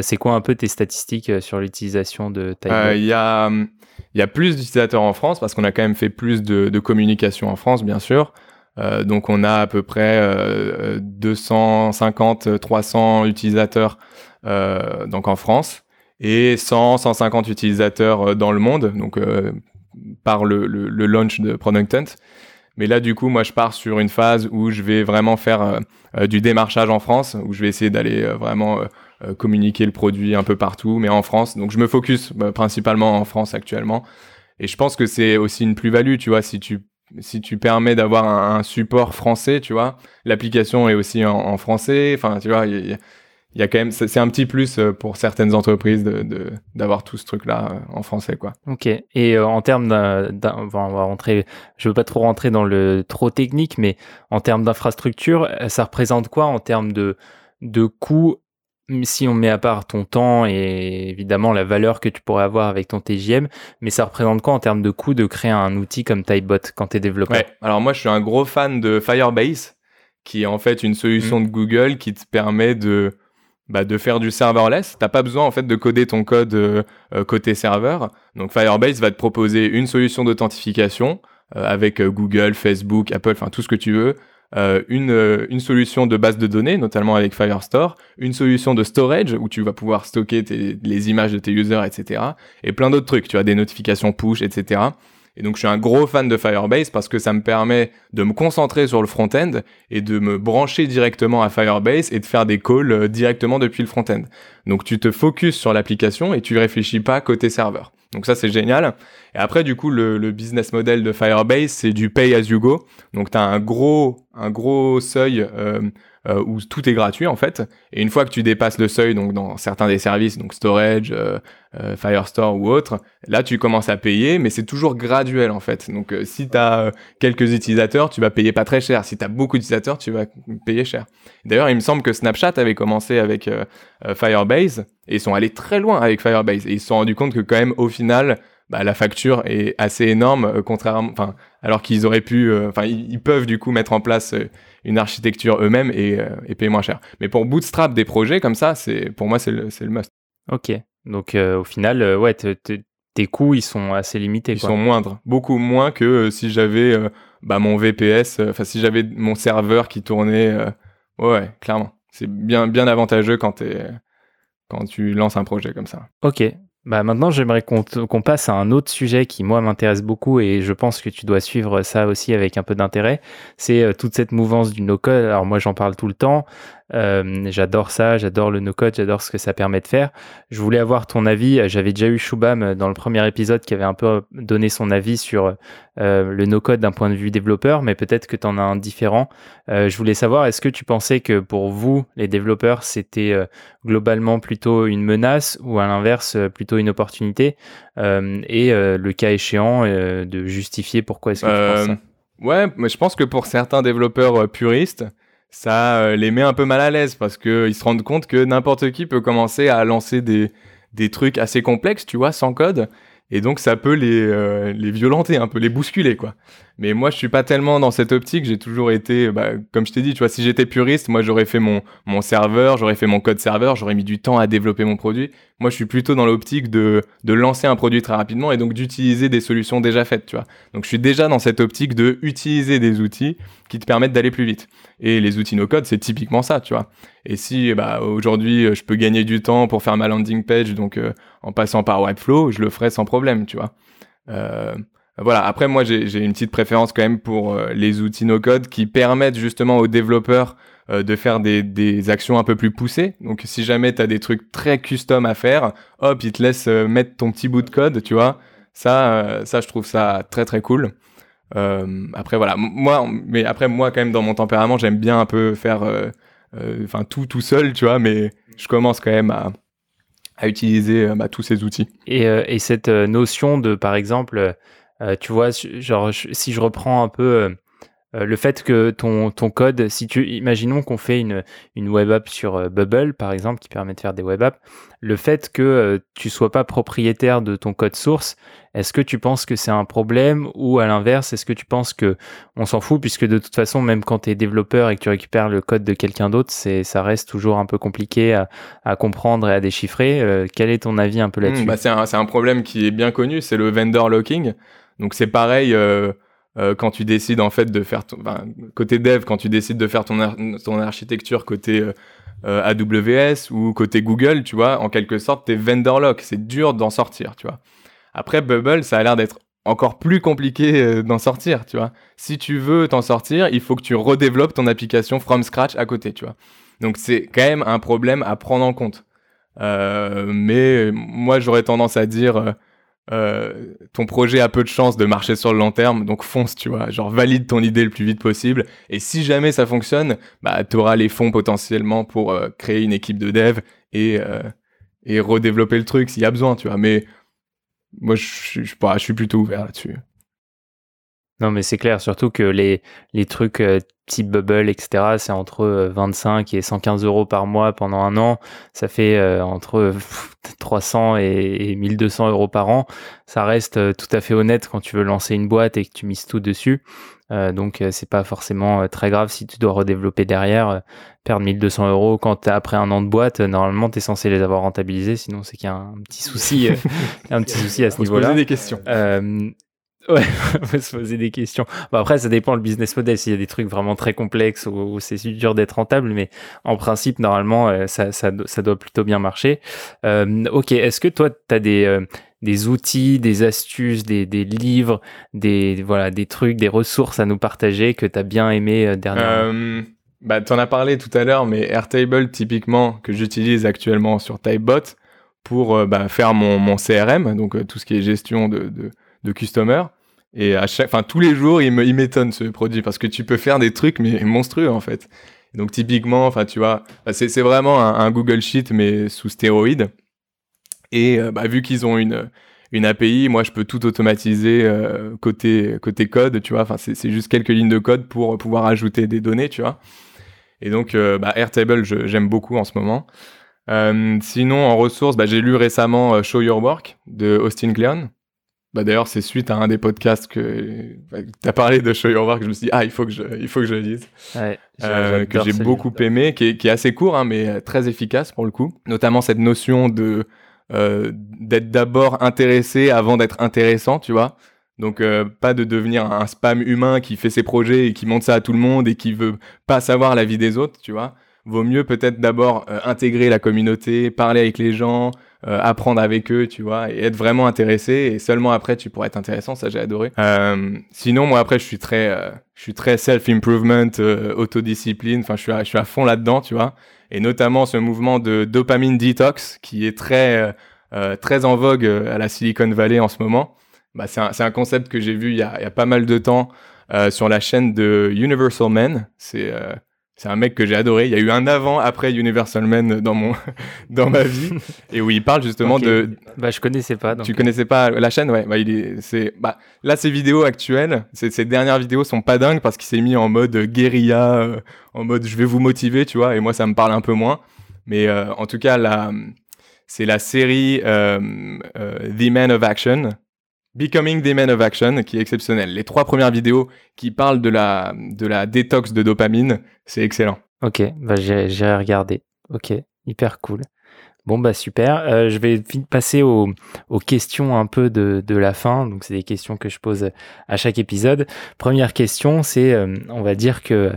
C'est quoi un peu tes statistiques sur l'utilisation de Typebot Il y a hum, il y a plus d'utilisateurs en France parce qu'on a quand même fait plus de, de communication en France, bien sûr. Euh, donc on a à peu près euh, 250, 300 utilisateurs euh, donc en France et 100, 150 utilisateurs euh, dans le monde, donc euh, par le, le, launch de Product Hunt. Mais là, du coup, moi, je pars sur une phase où je vais vraiment faire du démarchage en France, où je vais essayer d'aller vraiment euh, communiquer le produit un peu partout, mais en France. Donc je me focus bah, principalement en France actuellement. Et je pense que c'est aussi une plus-value, tu vois, si tu si tu permets d'avoir un, support français, tu vois, l'application est aussi en, français. Enfin, tu vois, y, a quand même, c'est un petit plus euh, pour certaines entreprises de d'avoir tout ce truc-là euh, en français, quoi. Ok. Et en termes d'un, on va rentrer, je veux pas trop rentrer dans le trop technique, mais en termes d'infrastructure, ça représente quoi en termes de de coûts si on met à part ton temps et évidemment la valeur que tu pourrais avoir avec ton TJM, mais ça représente quoi en termes de coût de créer un outil comme Typebot quand tu es développeur Alors moi je suis un gros fan de Firebase qui est en fait une solution Mmh. de Google qui te permet de, bah, de faire du serverless. T'as pas besoin en fait de coder ton code euh, euh, côté serveur. Donc Firebase va te proposer une solution d'authentification euh, avec euh, Google, Facebook, Apple, enfin tout ce que tu veux. Euh, une, euh, une solution de base de données, notamment avec Firestore, une solution de storage où tu vas pouvoir stocker tes- les images de tes users, etc. Et plein d'autres trucs, tu as des notifications push, etc. Et donc je suis un gros fan de Firebase parce que ça me permet de me concentrer sur le front-end et de me brancher directement à Firebase et de faire des calls euh, directement depuis le front-end. Donc tu te focuses sur l'application et tu réfléchis pas côté serveur. Donc ça c'est génial. Et après du coup le, business model de Firebase c'est du pay as you go. Donc tu as un gros un gros seuil euh, euh, où tout est gratuit en fait. Et une fois que tu dépasses le seuil, donc dans certains des services, donc storage, euh, euh, Firestore ou autre, là tu commences à payer, mais c'est toujours graduel en fait. Donc si tu as quelques utilisateurs, tu vas payer pas très cher. Si tu as beaucoup d'utilisateurs, tu vas payer cher. D'ailleurs, il me semble que Snapchat avait commencé avec Firebase et ils sont allés très loin avec Firebase et ils se sont rendus compte que quand même au final, bah, la facture est assez énorme, contrairement, enfin, alors qu'ils auraient pu, enfin, ils, peuvent du coup mettre en place une architecture eux-mêmes et, euh, et payer moins cher. Mais pour bootstrap des projets comme ça, c'est pour moi c'est le, le must. Ok. Donc euh, au final, euh, ouais, te- te- tes coûts ils sont assez limités. Ils quoi. sont moindres, beaucoup moins que euh, si j'avais bah, mon VPS, enfin si j'avais mon serveur qui tournait. ouais, clairement. C'est bien, bien avantageux quand, t'es- quand tu lances un projet comme ça. Ok. Bah maintenant, j'aimerais qu'on passe à un autre sujet qui, moi, m'intéresse beaucoup et je pense que tu dois suivre ça aussi avec un peu d'intérêt. C'est euh, toute cette mouvance du no-code. Alors, moi, j'en parle tout le temps. Euh, j'adore ça, j'adore le no-code, j'adore ce que ça permet de faire. Je voulais avoir ton avis. J'avais déjà eu Shubham euh, dans le premier épisode qui avait un peu donné son avis sur euh, le no-code d'un point de vue développeur, mais peut-être que tu en as un différent. Euh, je voulais savoir, est-ce que tu pensais que pour vous, les développeurs, c'était euh, globalement plutôt une menace ou à l'inverse euh, plutôt une opportunité? Euh, et euh, le cas échéant euh, de justifier pourquoi est-ce que tu penses ça? Ouais, mais je pense que pour certains développeurs euh, puristes, ça euh, les met un peu mal à l'aise parce que ils se rendent compte que n'importe qui peut commencer à lancer des, des trucs assez complexes, tu vois, sans code. Et donc ça peut les, euh, les violenter, un peu les bousculer, quoi. Mais moi, je suis pas tellement dans cette optique. J'ai toujours été, bah, comme je t'ai dit, tu vois, si j'étais puriste, moi, j'aurais fait mon, mon serveur, j'aurais fait mon code serveur, j'aurais mis du temps à développer mon produit. Moi, je suis plutôt dans l'optique de, de lancer un produit très rapidement et donc d'utiliser des solutions déjà faites, tu vois. Donc, je suis déjà dans cette optique de utiliser des outils qui te permettent d'aller plus vite. Et les outils no-code, c'est typiquement ça, tu vois. Et si, bah, aujourd'hui, je peux gagner du temps pour faire ma landing page, donc euh, en passant par Webflow, je le ferai sans problème, tu vois. Euh, voilà. Après, moi, j'ai une petite préférence quand même pour euh, les outils no-code qui permettent justement aux développeurs euh, de faire des, des actions un peu plus poussées. Donc, si jamais tu as des trucs très custom à faire, hop, ils te laissent mettre ton petit bout de code, tu vois. Ça, ça, je trouve ça très très cool. Après, voilà. Moi, mais après, moi, quand même, dans mon tempérament, j'aime bien un peu faire, enfin, tout tout seul, tu vois. Mais je commence quand même à, à utiliser euh, bah, tous ces outils. Et, euh, et cette euh, notion de, par exemple, tu vois, genre, si je reprends un peu euh, le fait que ton, ton code, si tu, imaginons qu'on fait une, une web app sur euh, Bubble, par exemple, qui permet de faire des web apps, le fait que euh, tu sois pas propriétaire de ton code source, est-ce que tu penses que c'est un problème ou à l'inverse, est-ce que tu penses que on s'en fout puisque de toute façon, même quand tu es développeur et que tu récupères le code de quelqu'un d'autre, c'est, ça reste toujours un peu compliqué à, à comprendre et à déchiffrer. Euh, quel est ton avis un peu là-dessus? Hmm, bah, c'est un, c'est un problème qui est bien connu, c'est le vendor locking. Donc c'est pareil euh, euh, quand tu décides en fait de faire ton, côté dev, quand tu décides de faire ton, ar- ton architecture côté euh, euh, AWS ou côté Google, tu vois, en quelque sorte, t'es vendor lock. C'est dur d'en sortir, tu vois. Après Bubble, ça a l'air d'être encore plus compliqué d'en sortir, tu vois. Si tu veux t'en sortir, il faut que tu redéveloppes ton application from scratch à côté, tu vois. Donc c'est quand même un problème à prendre en compte. Mais moi, j'aurais tendance à dire, euh, ton projet a peu de chances de marcher sur le long terme, donc fonce, tu vois. Genre, valide ton idée le plus vite possible. Et si jamais ça fonctionne, bah, tu auras les fonds potentiellement pour euh, créer une équipe de dev et, euh, et redévelopper le truc s'il y a besoin, tu vois. Mais moi, je suis plutôt ouvert là-dessus. Non, mais c'est clair, surtout que les, les trucs euh, type Bubble, etc., c'est entre 25 et 115 euros par mois pendant un an. Ça fait entre 300 et 1200 euros par an. Ça reste tout à fait honnête quand tu veux lancer une boîte et que tu mises tout dessus. donc c'est pas forcément très grave si tu dois redévelopper derrière. perdre 1200 euros quand après un an de boîte, normalement tu es censé les avoir rentabilisés, sinon c'est qu'il y a un petit souci, un petit souci à ce niveau-là. poser des questions. Ouais, va se poser des questions. Bon, après, ça dépend le business model. S'il y a des trucs vraiment très complexes où, c'est dur d'être rentable, mais en principe, normalement, euh, ça, ça, doit plutôt bien marcher. Euh, ok, est-ce que toi, tu as des, euh, des outils, des astuces, des, des, livres, des, voilà, des trucs, des ressources à nous partager que tu as bien aimé euh, dernièrement? Bah, Tu en as parlé tout à l'heure, mais Airtable, typiquement, que j'utilise actuellement sur Typebot pour bah, faire mon, CRM, donc tout ce qui est gestion de de customer. Et à chaque, enfin, tous les jours, il m'étonne ce produit parce que tu peux faire des trucs mais monstrueux en fait. Donc typiquement, enfin, tu vois, bah, c'est vraiment un, Google Sheet mais sous stéroïde. Et euh, bah, vu qu'ils ont une une API, moi je peux tout automatiser euh, côté côté code, tu vois. Enfin, c'est juste quelques lignes de code pour pouvoir ajouter des données, tu vois. Et donc, euh, bah, Airtable, j'aime beaucoup en ce moment. sinon, en ressources, bah, j'ai lu récemment Show Your Work de Austin Kleon. Bah d'ailleurs, c'est suite à un des podcasts que bah, tu as parlé de Show Your Work, que je me suis dit, ah, il faut que je, il faut que je le lise. Ouais, euh, que j'ai beaucoup aimé, qui est, qui est, assez court, hein, mais très efficace pour le coup. Notamment cette notion de euh, d'être d'abord intéressé avant d'être intéressant, tu vois. Donc euh, pas de devenir un spam humain qui fait ses projets et qui montre ça à tout le monde et qui veut pas savoir la vie des autres, tu vois. Vaut mieux peut-être d'abord euh, intégrer la communauté, parler avec les gens, euh, apprendre avec eux, tu vois, et être vraiment intéressé. Et seulement après, tu pourrais être intéressant. Ça, j'ai adoré. Euh, sinon, moi, après, je suis très, euh, je suis très self-improvement, autodiscipline. Enfin, je suis, à, je suis à fond là-dedans, tu vois. Et notamment ce mouvement de dopamine detox qui est très, très en vogue à la Silicon Valley en ce moment. Bah, c'est un, un, concept que j'ai vu il y, a, il y a pas mal de temps sur la chaîne de Universal Men. C'est c'est un mec que j'ai adoré. Il y a eu un avant, après Universal Man dans mon dans ma vie et où il parle justement de. Bah je connaissais pas. Tu connaissais pas la chaîne, ouais. Bah il est, c'est bah là ses vidéos actuelles, ces dernières vidéos sont pas dingues parce qu'il s'est mis en mode guérilla, euh, en mode je vais vous motiver, tu vois. Et moi ça me parle un peu moins. Mais euh, en tout cas là, c'est la série euh, The Man of Action Becoming the Man of Action, qui est exceptionnel. Les trois premières vidéos qui parlent de la, de la détox de dopamine, c'est excellent. Ok, bah j'ai regardé. Ok, hyper cool. Bon bah super. Euh, je vais passer aux, aux, questions un peu de, de la fin. Donc c'est des questions que je pose à chaque épisode. Première question, c'est euh, on va dire que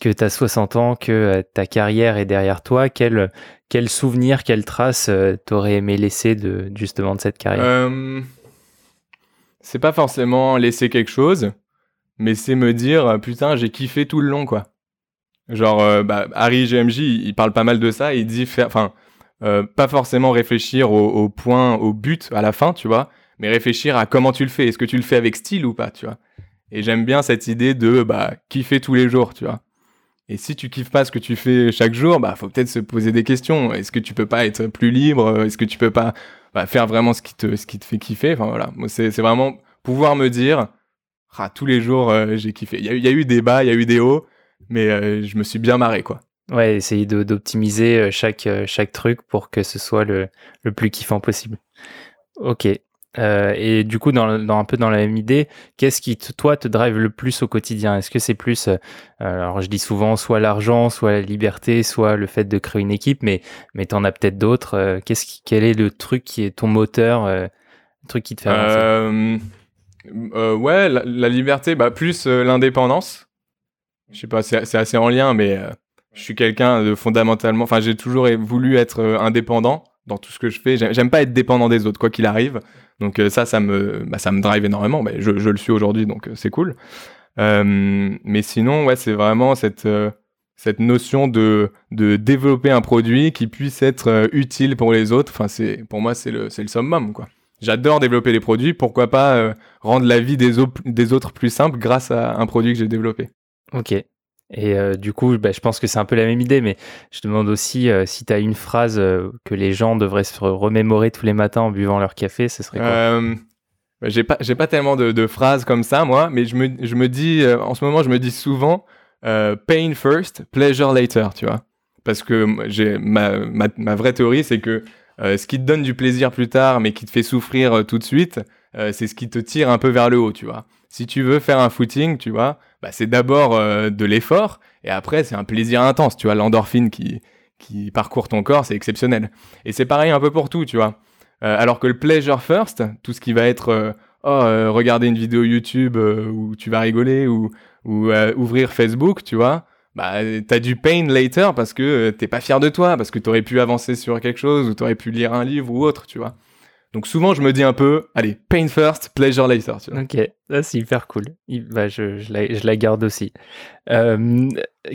que tu as 60 ans, que euh, ta carrière est derrière toi. Quel quel souvenir, quelle trace t'aurais aimé laisser de justement de cette carrière? C'est pas forcément laisser quelque chose, mais c'est me dire euh, putain j'ai kiffé tout le long quoi. Genre euh, bah, Harry GMJ il parle pas mal de ça, il dit enfin euh, pas forcément réfléchir au, point, au but à la fin, tu vois, mais réfléchir à comment tu le fais, est-ce que tu le fais avec style ou pas, tu vois? Et j'aime bien cette idée de bah kiffer tous les jours, tu vois. Et si tu kiffes pas ce que tu fais chaque jour, bah faut peut-être se poser des questions. Est-ce que tu peux pas être plus libre? Est-ce que tu peux pas bah, faire vraiment ce qui te ce qui te fait kiffer Enfin voilà, c'est vraiment pouvoir me dire ah, tous les jours euh, j'ai kiffé. Il y, y, a eu des bas, il y a eu des hauts, mais euh, je me suis bien marré quoi. Ouais, essayer d'optimiser euh, chaque chaque truc pour que ce soit le le plus kiffant possible. Ok. Euh, et du coup, dans, un peu dans la même idée, qu'est-ce qui, toi, te drive le plus au quotidien? Est-ce que c'est plus, euh, alors je dis souvent, soit l'argent, soit la liberté, soit le fait de créer une équipe, mais, mais tu en as peut-être d'autres. Euh, qu'est-ce qui, quel est le truc qui est ton moteur, le truc qui te fait avancer? Ouais, la, liberté, bah, plus l'indépendance. Je sais pas, c'est assez en lien, mais je suis quelqu'un de fondamentalement, enfin, j'ai toujours voulu être indépendant dans tout ce que je fais. J'aime pas être dépendant des autres, quoi qu'il arrive. Donc euh, ça, ça me, bah, ça me drive énormément. Je, le suis aujourd'hui, donc euh, c'est cool. Euh, mais sinon, ouais, c'est vraiment cette cette notion de, de développer un produit qui puisse être utile pour les autres. Enfin, c'est pour moi, c'est le, le summum, quoi. J'adore développer des produits. Pourquoi pas rendre la vie des, des autres plus simple grâce à un produit que j'ai développé. Ok. Et euh, du coup, bah, je pense que c'est un peu la même idée, mais je demande aussi euh, si tu as une phrase euh, que les gens devraient se remémorer tous les matins en buvant leur café, ce serait quoi J'ai pas, pas tellement de, phrases comme ça, moi, mais je me, je me dis, en ce moment, je me dis souvent, pain first, pleasure later, tu vois. Parce que j'ai ma, ma, vraie théorie, c'est que ce qui te donne du plaisir plus tard, mais qui te fait souffrir tout de suite, c'est ce qui te tire un peu vers le haut, tu vois. Si tu veux faire un footing, tu vois, bah, c'est d'abord de l'effort, et après c'est un plaisir intense, tu vois, l'endorphine qui, qui parcourt ton corps, c'est exceptionnel. Et c'est pareil un peu pour tout, tu vois. Euh, alors que le pleasure first, tout ce qui va être euh, oh, euh, regarder une vidéo YouTube où tu vas rigoler ou, ou ouvrir Facebook, tu vois, bah t'as du pain later parce que t'es pas fier de toi, parce que t'aurais pu avancer sur quelque chose ou t'aurais pu lire un livre ou autre, tu vois. Donc souvent, je me dis un peu, allez, pain first, pleasure later. Tu vois. Ok, c'est hyper cool. Bah, je, je, la, je, la, garde aussi. Euh,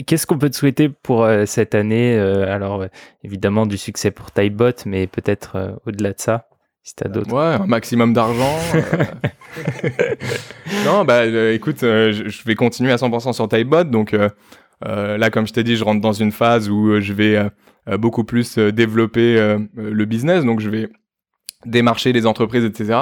Qu'est-ce qu'on peut te souhaiter pour euh, cette année euh, Alors, évidemment, du succès pour Typebot, mais peut-être au-delà de ça, si tu as d'autres. Ouais, un maximum d'argent. non, bah écoute, je, vais continuer à 100% sur Typebot. Donc là, comme je t'ai dit, je rentre dans une phase où je vais beaucoup plus développer le business. Donc je vais démarcher les entreprises, etc.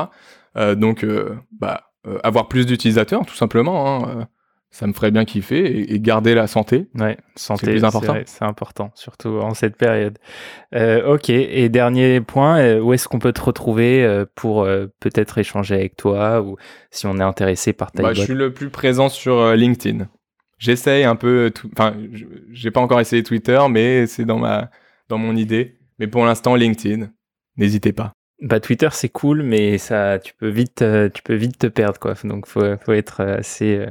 Euh, donc, euh, bah, euh, avoir plus d'utilisateurs, tout simplement. Hein, ça me ferait bien kiffer et, garder la santé. Ouais, santé, c'est plus important. C'est important, surtout en cette période. ok, et dernier point, où est-ce qu'on peut te retrouver pour peut-être échanger avec toi ou si on est intéressé par ta bah, Je suis le plus présent sur LinkedIn. J'essaye un peu, enfin, j'ai pas encore essayé Twitter, mais c'est dans ma, dans mon idée. Mais pour l'instant, LinkedIn, n'hésitez pas. Bah Twitter c'est cool mais ça tu peux vite euh, tu peux vite te perdre quoi donc faut faut être assez euh,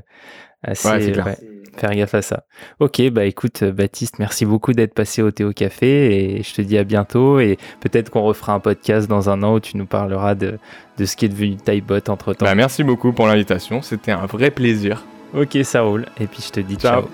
assez ouais, faire gaffe à ça. OK bah écoute Baptiste merci beaucoup d'être passé au Théo Café et je te dis à bientôt et peut-être qu'on refera un podcast dans un an où tu nous parleras de de ce qui est devenu Typebot entre temps. Bah, merci beaucoup pour l'invitation, c'était un vrai plaisir. OK ça roule et puis je te dis ciao.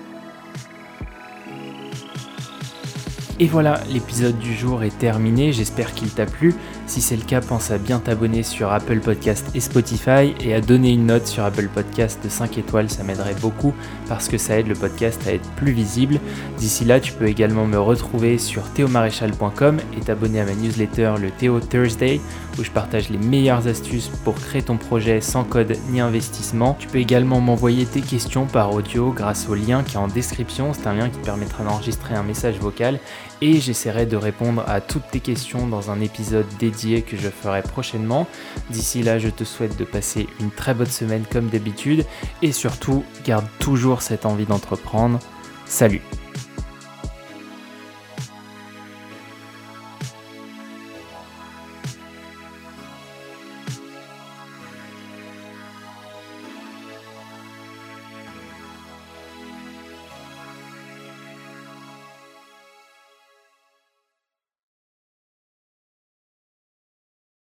Et voilà, l'épisode du jour est terminé, j'espère qu'il t'a plu. Si c'est le cas, pense à bien t'abonner sur Apple Podcast et Spotify et à donner une note sur Apple Podcast de 5 étoiles, ça m'aiderait beaucoup parce que ça aide le podcast à être plus visible. D'ici là, tu peux également me retrouver sur théomaréchal.com et t'abonner à ma newsletter le Théo Thursday où je partage les meilleures astuces pour créer ton projet sans code ni investissement. Tu peux également m'envoyer tes questions par audio grâce au lien qui est en description. C'est un lien qui permettra d'enregistrer un message vocal et j'essaierai de répondre à toutes tes questions dans un épisode dédié que je ferai prochainement. D'ici là, je te souhaite de passer une très bonne semaine comme d'habitude et surtout, garde toujours cette envie d'entreprendre. Salut